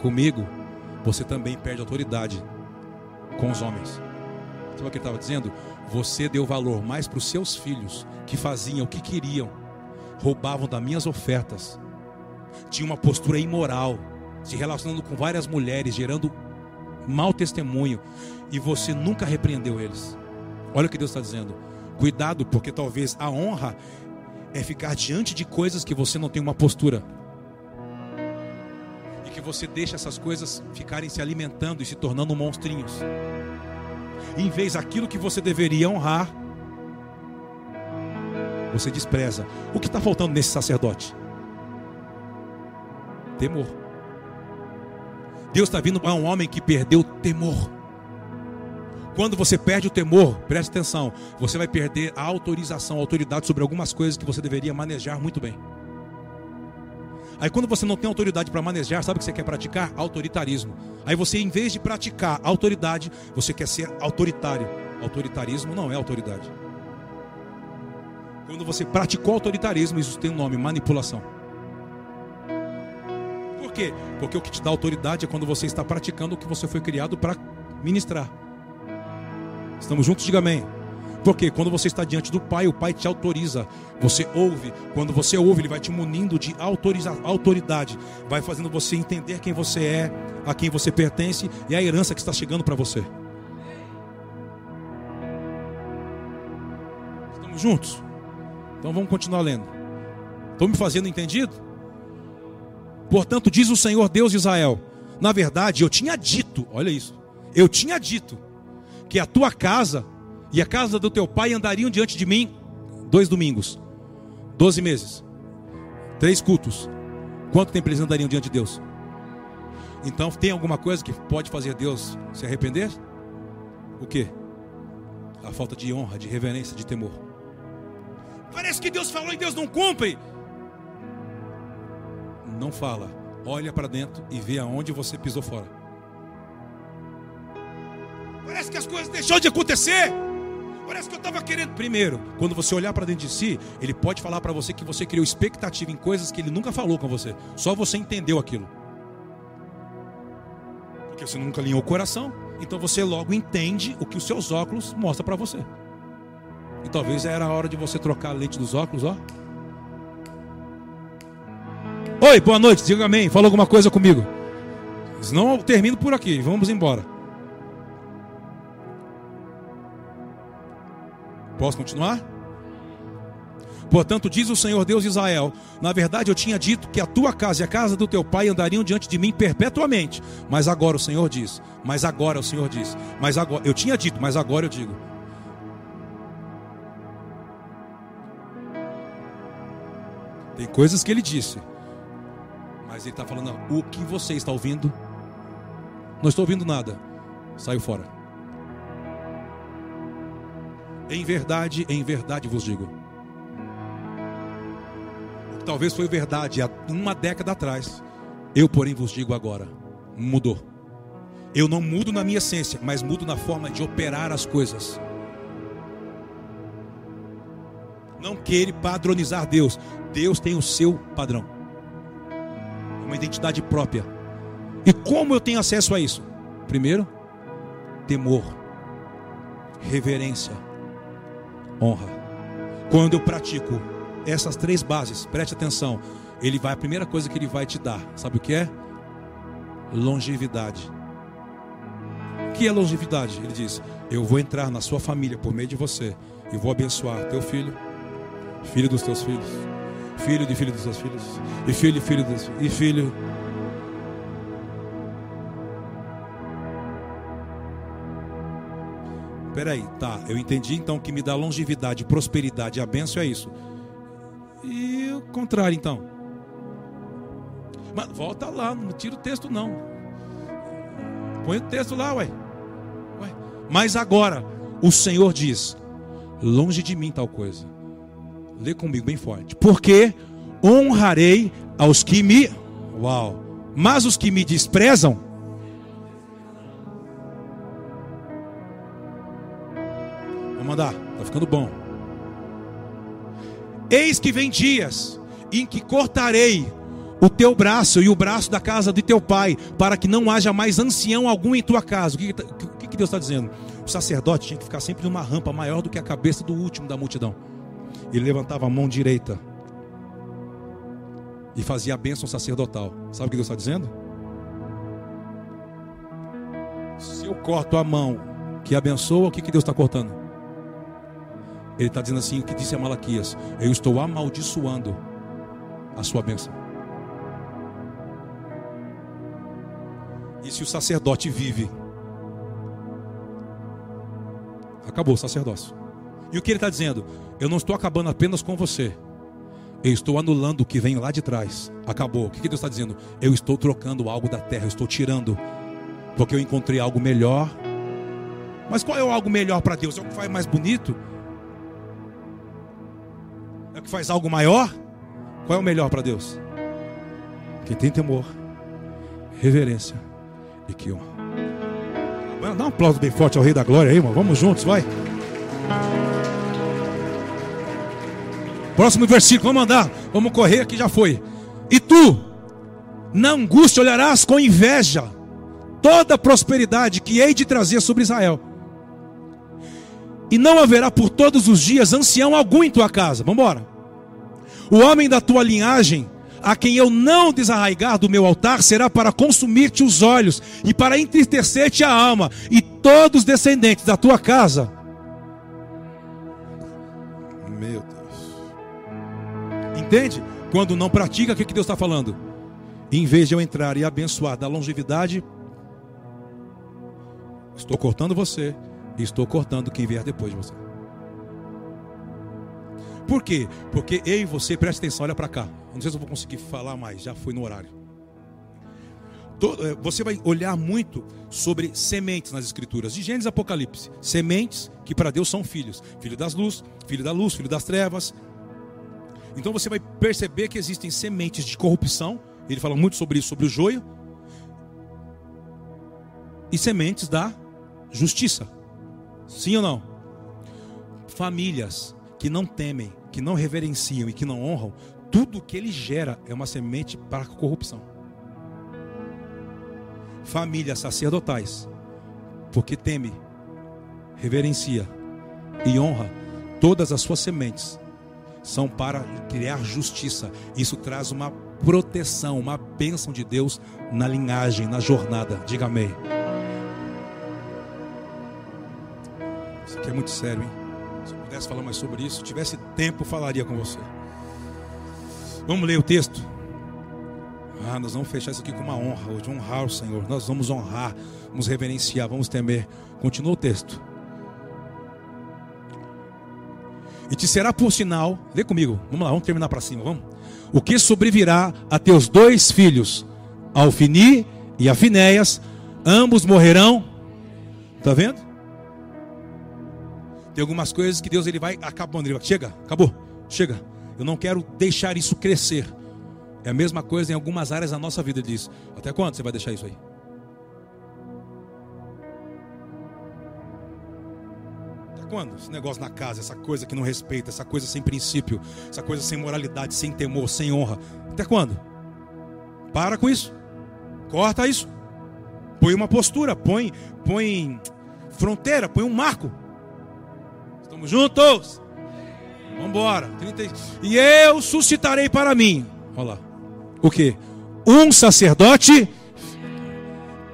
comigo, você também perde autoridade com os homens. Sabe o que ele estava dizendo? Você deu valor mais para os seus filhos, que faziam o que queriam, roubavam das minhas ofertas, tinha uma postura imoral, se relacionando com várias mulheres, gerando mau testemunho e você nunca repreendeu eles. Olha o que Deus está dizendo. Cuidado, porque talvez a honra é ficar diante de coisas que você não tem uma postura. E que você deixa essas coisas ficarem se alimentando e se tornando monstrinhos. E em vez daquilo que você deveria honrar, você despreza. O que está faltando nesse sacerdote? Temor. Deus está vindo para um homem que perdeu temor. Quando você perde o temor, preste atenção, você vai perder a autorização, a autoridade sobre algumas coisas que você deveria manejar muito bem. Aí quando você não tem autoridade para manejar, sabe o que você quer praticar? Autoritarismo. Aí você, em vez de praticar autoridade, você quer ser autoritário. Autoritarismo não é autoridade. Quando você praticou autoritarismo, isso tem um nome, manipulação. Por quê? Porque o que te dá autoridade é quando você está praticando o que você foi criado para ministrar. Estamos juntos? Diga amém. Porque quando você está diante do Pai, o Pai te autoriza. Você ouve. Quando você ouve, Ele vai te munindo de autoriza, autoridade. Vai fazendo você entender quem você é, a quem você pertence e a herança que está chegando para você. Estamos juntos? Então vamos continuar lendo. Estou me fazendo entendido? Portanto, diz o Senhor Deus de Israel: Na verdade, eu tinha dito, olha isso, eu tinha dito que a tua casa e a casa do teu pai andariam diante de mim dois domingos, doze meses, três cultos. Quanto tempo eles andariam diante de Deus? Então tem alguma coisa que pode fazer Deus se arrepender? O que? A falta de honra, de reverência, de temor. Parece que Deus falou e Deus não cumpre. Não fala. Olha para dentro e vê aonde você pisou fora. Parece que as coisas deixaram de acontecer. Parece que eu estava querendo. Primeiro, quando você olhar para dentro de si, ele pode falar para você que você criou expectativa em coisas que ele nunca falou com você. Só você entendeu aquilo. Porque você nunca alinhou o coração. Então você logo entende o que os seus óculos mostram para você. E talvez era a hora de você trocar a lente dos óculos, ó. Oi, boa noite, diga amém. Fala alguma coisa comigo. Senão eu termino por aqui. Vamos embora. Posso continuar? Portanto, diz o Senhor Deus de Israel: Na verdade, eu tinha dito que a tua casa e a casa do teu pai andariam diante de mim perpetuamente. Mas agora o Senhor diz: Mas agora o Senhor diz: Mas agora eu tinha dito, mas agora eu digo. Tem coisas que ele disse, mas ele está falando: O que você está ouvindo? Não estou ouvindo nada. Saiu fora. Em verdade, em verdade vos digo. Talvez foi verdade há uma década atrás. Eu, porém, vos digo agora: mudou. Eu não mudo na minha essência, mas mudo na forma de operar as coisas. Não querer padronizar Deus. Deus tem o seu padrão. Uma identidade própria. E como eu tenho acesso a isso? Primeiro, temor, reverência, honra. Quando eu pratico essas três bases, preste atenção, ele vai, a primeira coisa que ele vai te dar, sabe o que é? Longevidade. O que é longevidade? Ele diz: Eu vou entrar na sua família por meio de você e vou abençoar teu filho, filho dos teus filhos, filho de filho dos teus filhos, e filho filho dos e filho peraí, tá, eu entendi então que me dá longevidade, prosperidade, a benção é isso. E o contrário então. Mas volta lá, não tira o texto não. Põe o texto lá, ué. ué. Mas agora, o Senhor diz: longe de mim tal coisa. Lê comigo bem forte. Porque honrarei aos que me. Uau! Mas os que me desprezam, mandar, tá ficando bom. Eis que vem dias em que cortarei o teu braço e o braço da casa de teu pai, para que não haja mais ancião algum em tua casa. O que, o que Deus está dizendo? O sacerdote tinha que ficar sempre numa rampa maior do que a cabeça do último da multidão. Ele levantava a mão direita e fazia a bênção sacerdotal. Sabe o que Deus está dizendo? Se eu corto a mão que abençoa, o que, que Deus está cortando? Ele está dizendo assim: o que disse a Malaquias? Eu estou amaldiçoando a sua bênção. E se o sacerdote vive, acabou o sacerdócio. E o que ele está dizendo? Eu não estou acabando apenas com você. Eu estou anulando o que vem lá de trás. Acabou. O que Deus está dizendo? Eu estou trocando algo da terra, eu estou tirando. Porque eu encontrei algo melhor. Mas qual é o algo melhor para Deus? É o que faz mais bonito? Que faz algo maior? Qual é o melhor para Deus? Quem tem temor, reverência e que honra. Dá um aplauso bem forte ao Rei da Glória aí, irmão. Vamos juntos, vai. Próximo versículo, vamos andar. Vamos correr que já foi. E tu, na angústia, olharás com inveja toda a prosperidade que hei de trazer sobre Israel. E não haverá por todos os dias ancião algum em tua casa. Vamos embora. O homem da tua linhagem, a quem eu não desarraigar do meu altar, será para consumir-te os olhos e para entristecer-te a alma, e todos os descendentes da tua casa. Meu Deus. Entende? Quando não pratica, o que Deus está falando? Em vez de eu entrar e abençoar da longevidade, estou cortando você e estou cortando quem vier depois de você. Por quê? Porque eu e você, preste atenção, olha para cá. Não sei se eu vou conseguir falar mais, já foi no horário. Eh, você vai olhar muito sobre sementes nas escrituras, de Gênesis Apocalipse. Sementes que para Deus são filhos: filho das luzes, filho da luz, filho das trevas, então você vai perceber que existem sementes de corrupção. Ele fala muito sobre isso, sobre o joio. E sementes da justiça. Sim ou não? Famílias que não temem, que não reverenciam e que não honram, tudo que ele gera é uma semente para a corrupção. Famílias sacerdotais, porque teme, reverencia e honra todas as suas sementes são para criar justiça. Isso traz uma proteção, uma bênção de Deus na linhagem, na jornada. Diga amém. Isso aqui é muito sério, hein? Pudesse falar mais sobre isso, se tivesse tempo, falaria com você. Vamos ler o texto. Ah, nós vamos fechar isso aqui com uma honra, hoje honrar o Senhor. Nós vamos honrar, vamos reverenciar, vamos temer. Continua o texto. E te será por sinal, lê comigo, vamos lá, vamos terminar para cima, vamos. O que sobrevirá a teus dois filhos, Alfini e Afinéias, ambos morrerão. Está vendo? Tem algumas coisas que Deus ele vai acabando, ele vai, chega, acabou, chega. Eu não quero deixar isso crescer. É a mesma coisa em algumas áreas da nossa vida, ele diz. Até quando você vai deixar isso aí? quando? Esse negócio na casa, essa coisa que não respeita, essa coisa sem princípio, essa coisa sem moralidade, sem temor, sem honra. Até quando? Para com isso. Corta isso. Põe uma postura, põe, põe fronteira, põe um marco. Estamos juntos? Vamos embora. E eu suscitarei para mim. Olha lá. O que? Um sacerdote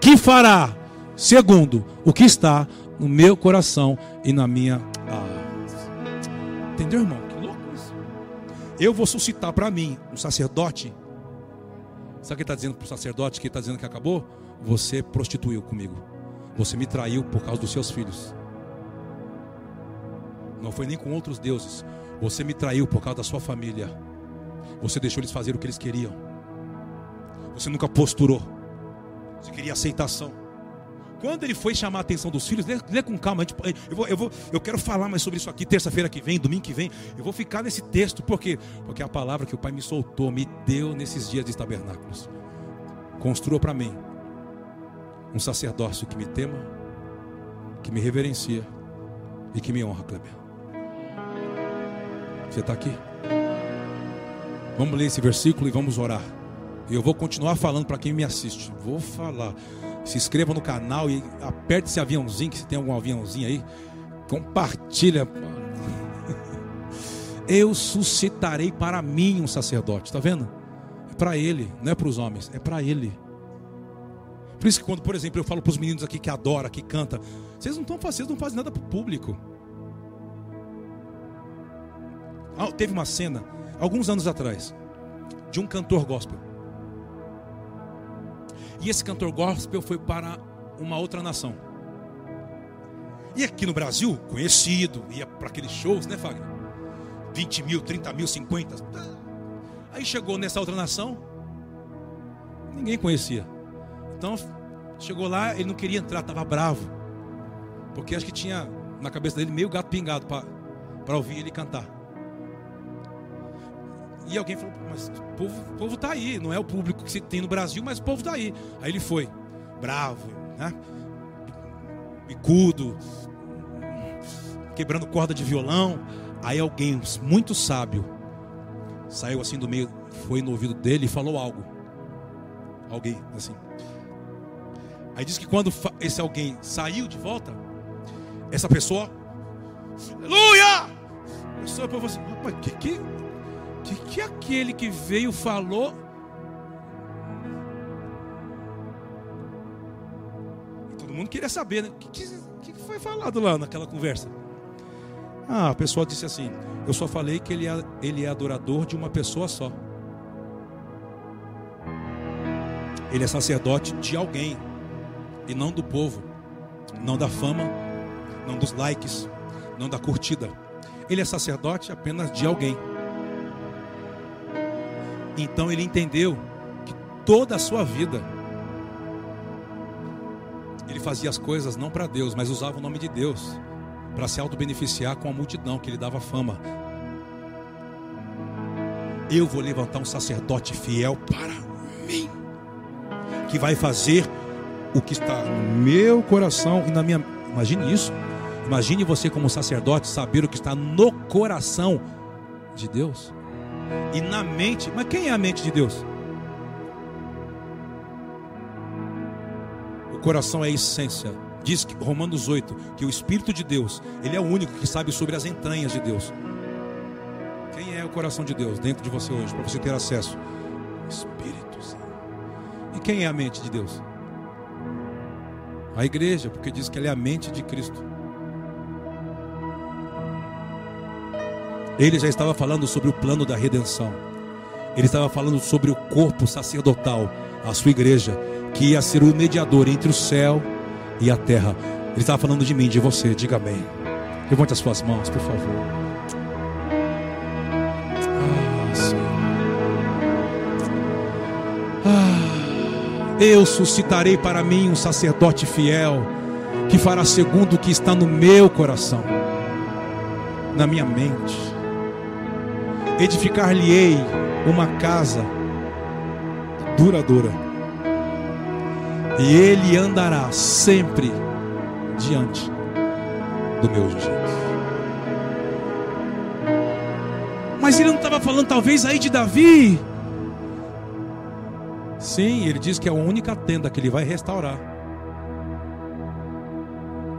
que fará segundo o que está no meu coração e na minha. Ah. Entendeu, irmão? Que louco isso. Eu vou suscitar para mim um sacerdote. Sabe o que está dizendo para o sacerdote que está dizendo que acabou? Você prostituiu comigo. Você me traiu por causa dos seus filhos. Não foi nem com outros deuses. Você me traiu por causa da sua família. Você deixou eles fazer o que eles queriam. Você nunca posturou. Você queria aceitação. Quando ele foi chamar a atenção dos filhos, lê, lê com calma. Gente, eu, vou, eu, vou, eu quero falar mais sobre isso aqui terça-feira que vem, domingo que vem. Eu vou ficar nesse texto, por quê? Porque é a palavra que o Pai me soltou, me deu nesses dias de tabernáculos. Construa para mim um sacerdócio que me tema, que me reverencia e que me honra, Kleber. Você está aqui? Vamos ler esse versículo e vamos orar. Eu vou continuar falando para quem me assiste. Vou falar. Se inscreva no canal e aperte esse aviãozinho, que se tem algum aviãozinho aí. Compartilha. Eu suscitarei para mim um sacerdote, está vendo? É para ele, não é para os homens, é para ele. Por isso que quando, por exemplo, eu falo para os meninos aqui que adora, que canta, vocês não estão fazendo, não fazem nada para o público. Teve uma cena, alguns anos atrás, de um cantor gospel. E esse cantor gospel foi para uma outra nação. E aqui no Brasil, conhecido, ia para aqueles shows, né, Fagner? 20 mil, 30 mil, 50. Aí chegou nessa outra nação, ninguém conhecia. Então, chegou lá, ele não queria entrar, estava bravo. Porque acho que tinha na cabeça dele meio gato pingado para ouvir ele cantar. E alguém falou, mas o povo, povo tá aí, não é o público que se tem no Brasil, mas o povo está aí. Aí ele foi, bravo, né? Bicudo, quebrando corda de violão. Aí alguém muito sábio saiu assim do meio, foi no ouvido dele e falou algo. Alguém, assim. Aí diz que quando esse alguém saiu de volta, essa pessoa, aleluia! Pessoa para você, mas que que, que que aquele que veio falou? E todo mundo queria saber, né? O que, que, que foi falado lá naquela conversa? Ah, a pessoa disse assim: Eu só falei que ele é, ele é adorador de uma pessoa só. Ele é sacerdote de alguém e não do povo, não da fama, não dos likes, não da curtida. Ele é sacerdote apenas de alguém. Então ele entendeu que toda a sua vida ele fazia as coisas não para Deus, mas usava o nome de Deus para se auto-beneficiar com a multidão que lhe dava fama. Eu vou levantar um sacerdote fiel para mim, que vai fazer o que está no meu coração e na minha. Imagine isso. Imagine você, como sacerdote, saber o que está no coração de Deus e na mente. Mas quem é a mente de Deus? O coração é a essência. Diz que Romanos 8 que o Espírito de Deus, ele é o único que sabe sobre as entranhas de Deus. Quem é o coração de Deus dentro de você hoje, para você ter acesso? Espírito. Sim. E quem é a mente de Deus? A igreja, porque diz que ela é a mente de Cristo. Ele já estava falando sobre o plano da redenção. Ele estava falando sobre o corpo sacerdotal, a sua igreja, que ia ser o mediador entre o céu e a terra. Ele estava falando de mim, de você. Diga amém. Levante as suas mãos, por favor. Ah, Senhor. Ah, eu suscitarei para mim um sacerdote fiel, que fará segundo o que está no meu coração, na minha mente. Edificar-lhe-ei uma casa duradoura e ele andará sempre diante do meu jeito. Mas ele não estava falando talvez aí de Davi. Sim, ele diz que é a única tenda que ele vai restaurar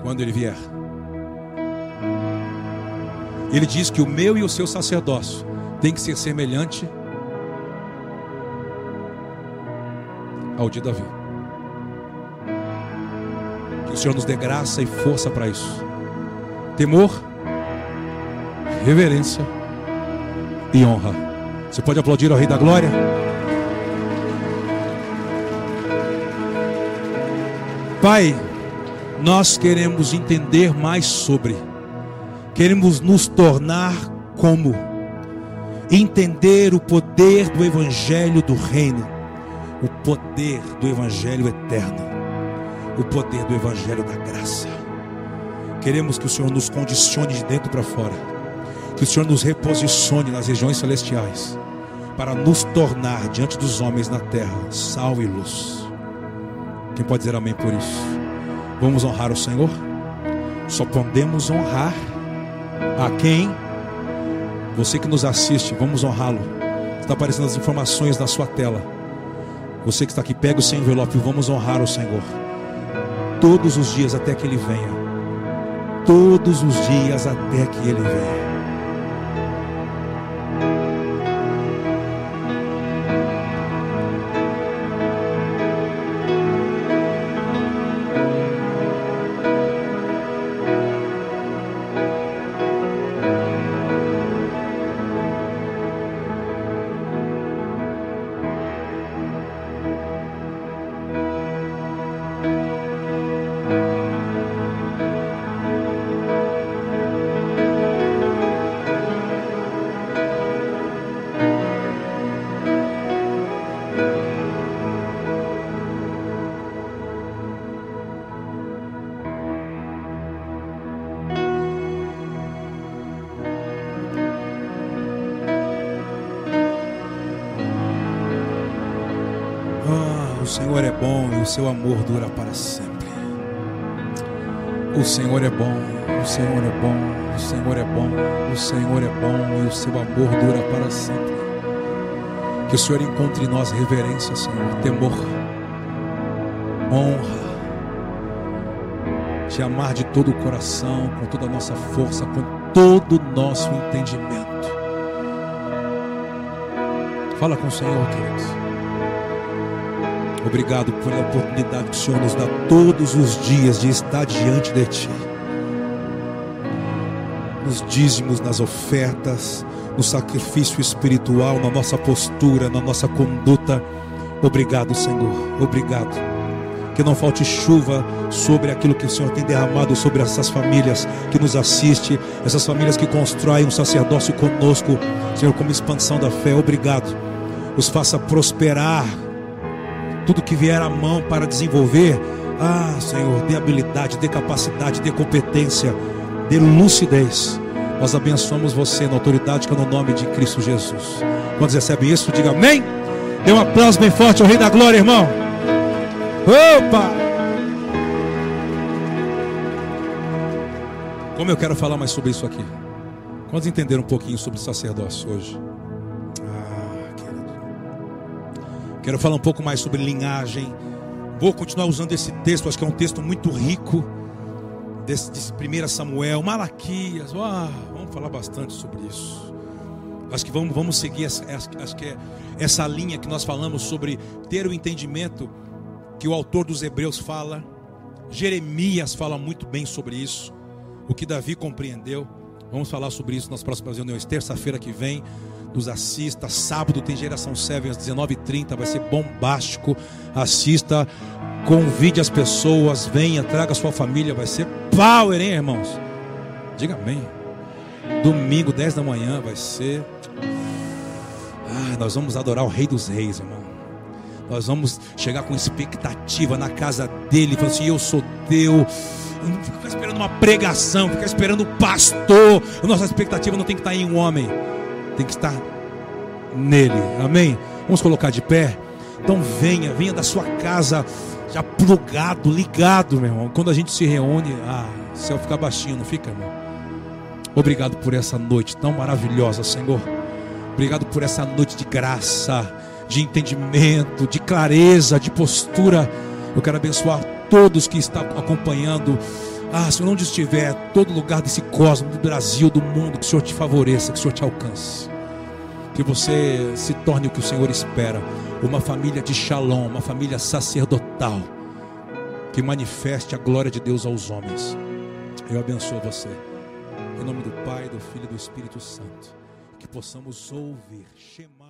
quando ele vier. Ele diz que o meu e o seu sacerdócio tem que ser semelhante ao de Davi. Que o Senhor nos dê graça e força para isso. Temor, reverência e honra. Você pode aplaudir ao Rei da Glória? Pai, nós queremos entender mais sobre, queremos nos tornar como, entender o poder do Evangelho do Reino, o poder do Evangelho eterno o poder do Evangelho da graça. Queremos que o Senhor nos condicione de dentro para fora, que o Senhor nos reposicione nas regiões celestiais, para nos tornar diante dos homens na terra sal e luz. Quem pode dizer amém por isso? Vamos honrar o Senhor? Só podemos honrar a quem? Você que nos assiste, vamos honrá-lo. Está aparecendo as informações na sua tela. Você que está aqui, pega o seu envelope, vamos honrar o Senhor todos os dias até que Ele venha. Todos os dias até que Ele venha. O seu amor dura para sempre. O Senhor é bom, o Senhor é bom, o Senhor é bom, o Senhor é bom e o seu amor dura para sempre. Que o Senhor encontre em nós reverência, Senhor, temor, honra, te amar de todo o coração, com toda a nossa força, com todo o nosso entendimento. Fala com o Senhor, queridos. Obrigado pela oportunidade que o Senhor nos dá todos os dias de estar diante de Ti. Nos dízimos, nas ofertas, no sacrifício espiritual, na nossa postura, na nossa conduta. Obrigado, Senhor. Obrigado que não falte chuva sobre aquilo que o Senhor tem derramado sobre essas famílias que nos assiste, essas famílias que constroem um sacerdócio conosco, Senhor, como expansão da fé. Obrigado. Os faça prosperar. Tudo que vier à mão para desenvolver, ah, Senhor, dê habilidade, dê capacidade, dê competência, dê lucidez. Nós abençoamos você na autoridade que é no nome de Cristo Jesus. Quando recebe isso, diga amém. Dê um aplauso bem forte ao Rei da Glória, irmão. Opa! Como eu quero falar mais sobre isso aqui? Quantos entenderam um pouquinho sobre sacerdócio hoje? Quero falar um pouco mais sobre linhagem. Vou continuar usando esse texto, acho que é um texto muito rico. Desse, desse 1 Samuel, Malaquias. Vamos falar bastante sobre isso. Acho que vamos, vamos seguir essa, acho que é essa linha que nós falamos sobre ter o entendimento que o autor dos Hebreus fala, Jeremias fala muito bem sobre isso, o que Davi compreendeu. Vamos falar sobre isso nas próximas reuniões. Terça-feira que vem, nos assista. Sábado tem Geração 7 às 19h30, vai ser bombástico. Assista, convide as pessoas, venha, traga sua família, vai ser power, hein, irmãos? Diga amém. Domingo, 10 da manhã, vai ser. Ah, nós vamos adorar o Rei dos Reis, irmão. Nós vamos chegar com expectativa na casa dele, falando assim: Eu sou teu. Não ficar esperando uma pregação, ficar esperando o pastor. A nossa expectativa não tem que estar em um homem, tem que estar nele. Amém? Vamos colocar de pé. Então venha, venha da sua casa já plugado, ligado, meu irmão. Quando a gente se reúne, ah, o céu fica baixinho, não fica, irmão? Obrigado por essa noite tão maravilhosa, Senhor. Obrigado por essa noite de graça de entendimento, de clareza, de postura. Eu quero abençoar todos que estão acompanhando. Ah, Senhor, onde estiver, todo lugar desse cosmos, do Brasil, do mundo, que o Senhor te favoreça, que o Senhor te alcance. Que você se torne o que o Senhor espera. Uma família de shalom, uma família sacerdotal. Que manifeste a glória de Deus aos homens. Eu abençoo você. Em nome do Pai, do Filho e do Espírito Santo. Que possamos ouvir, chamar.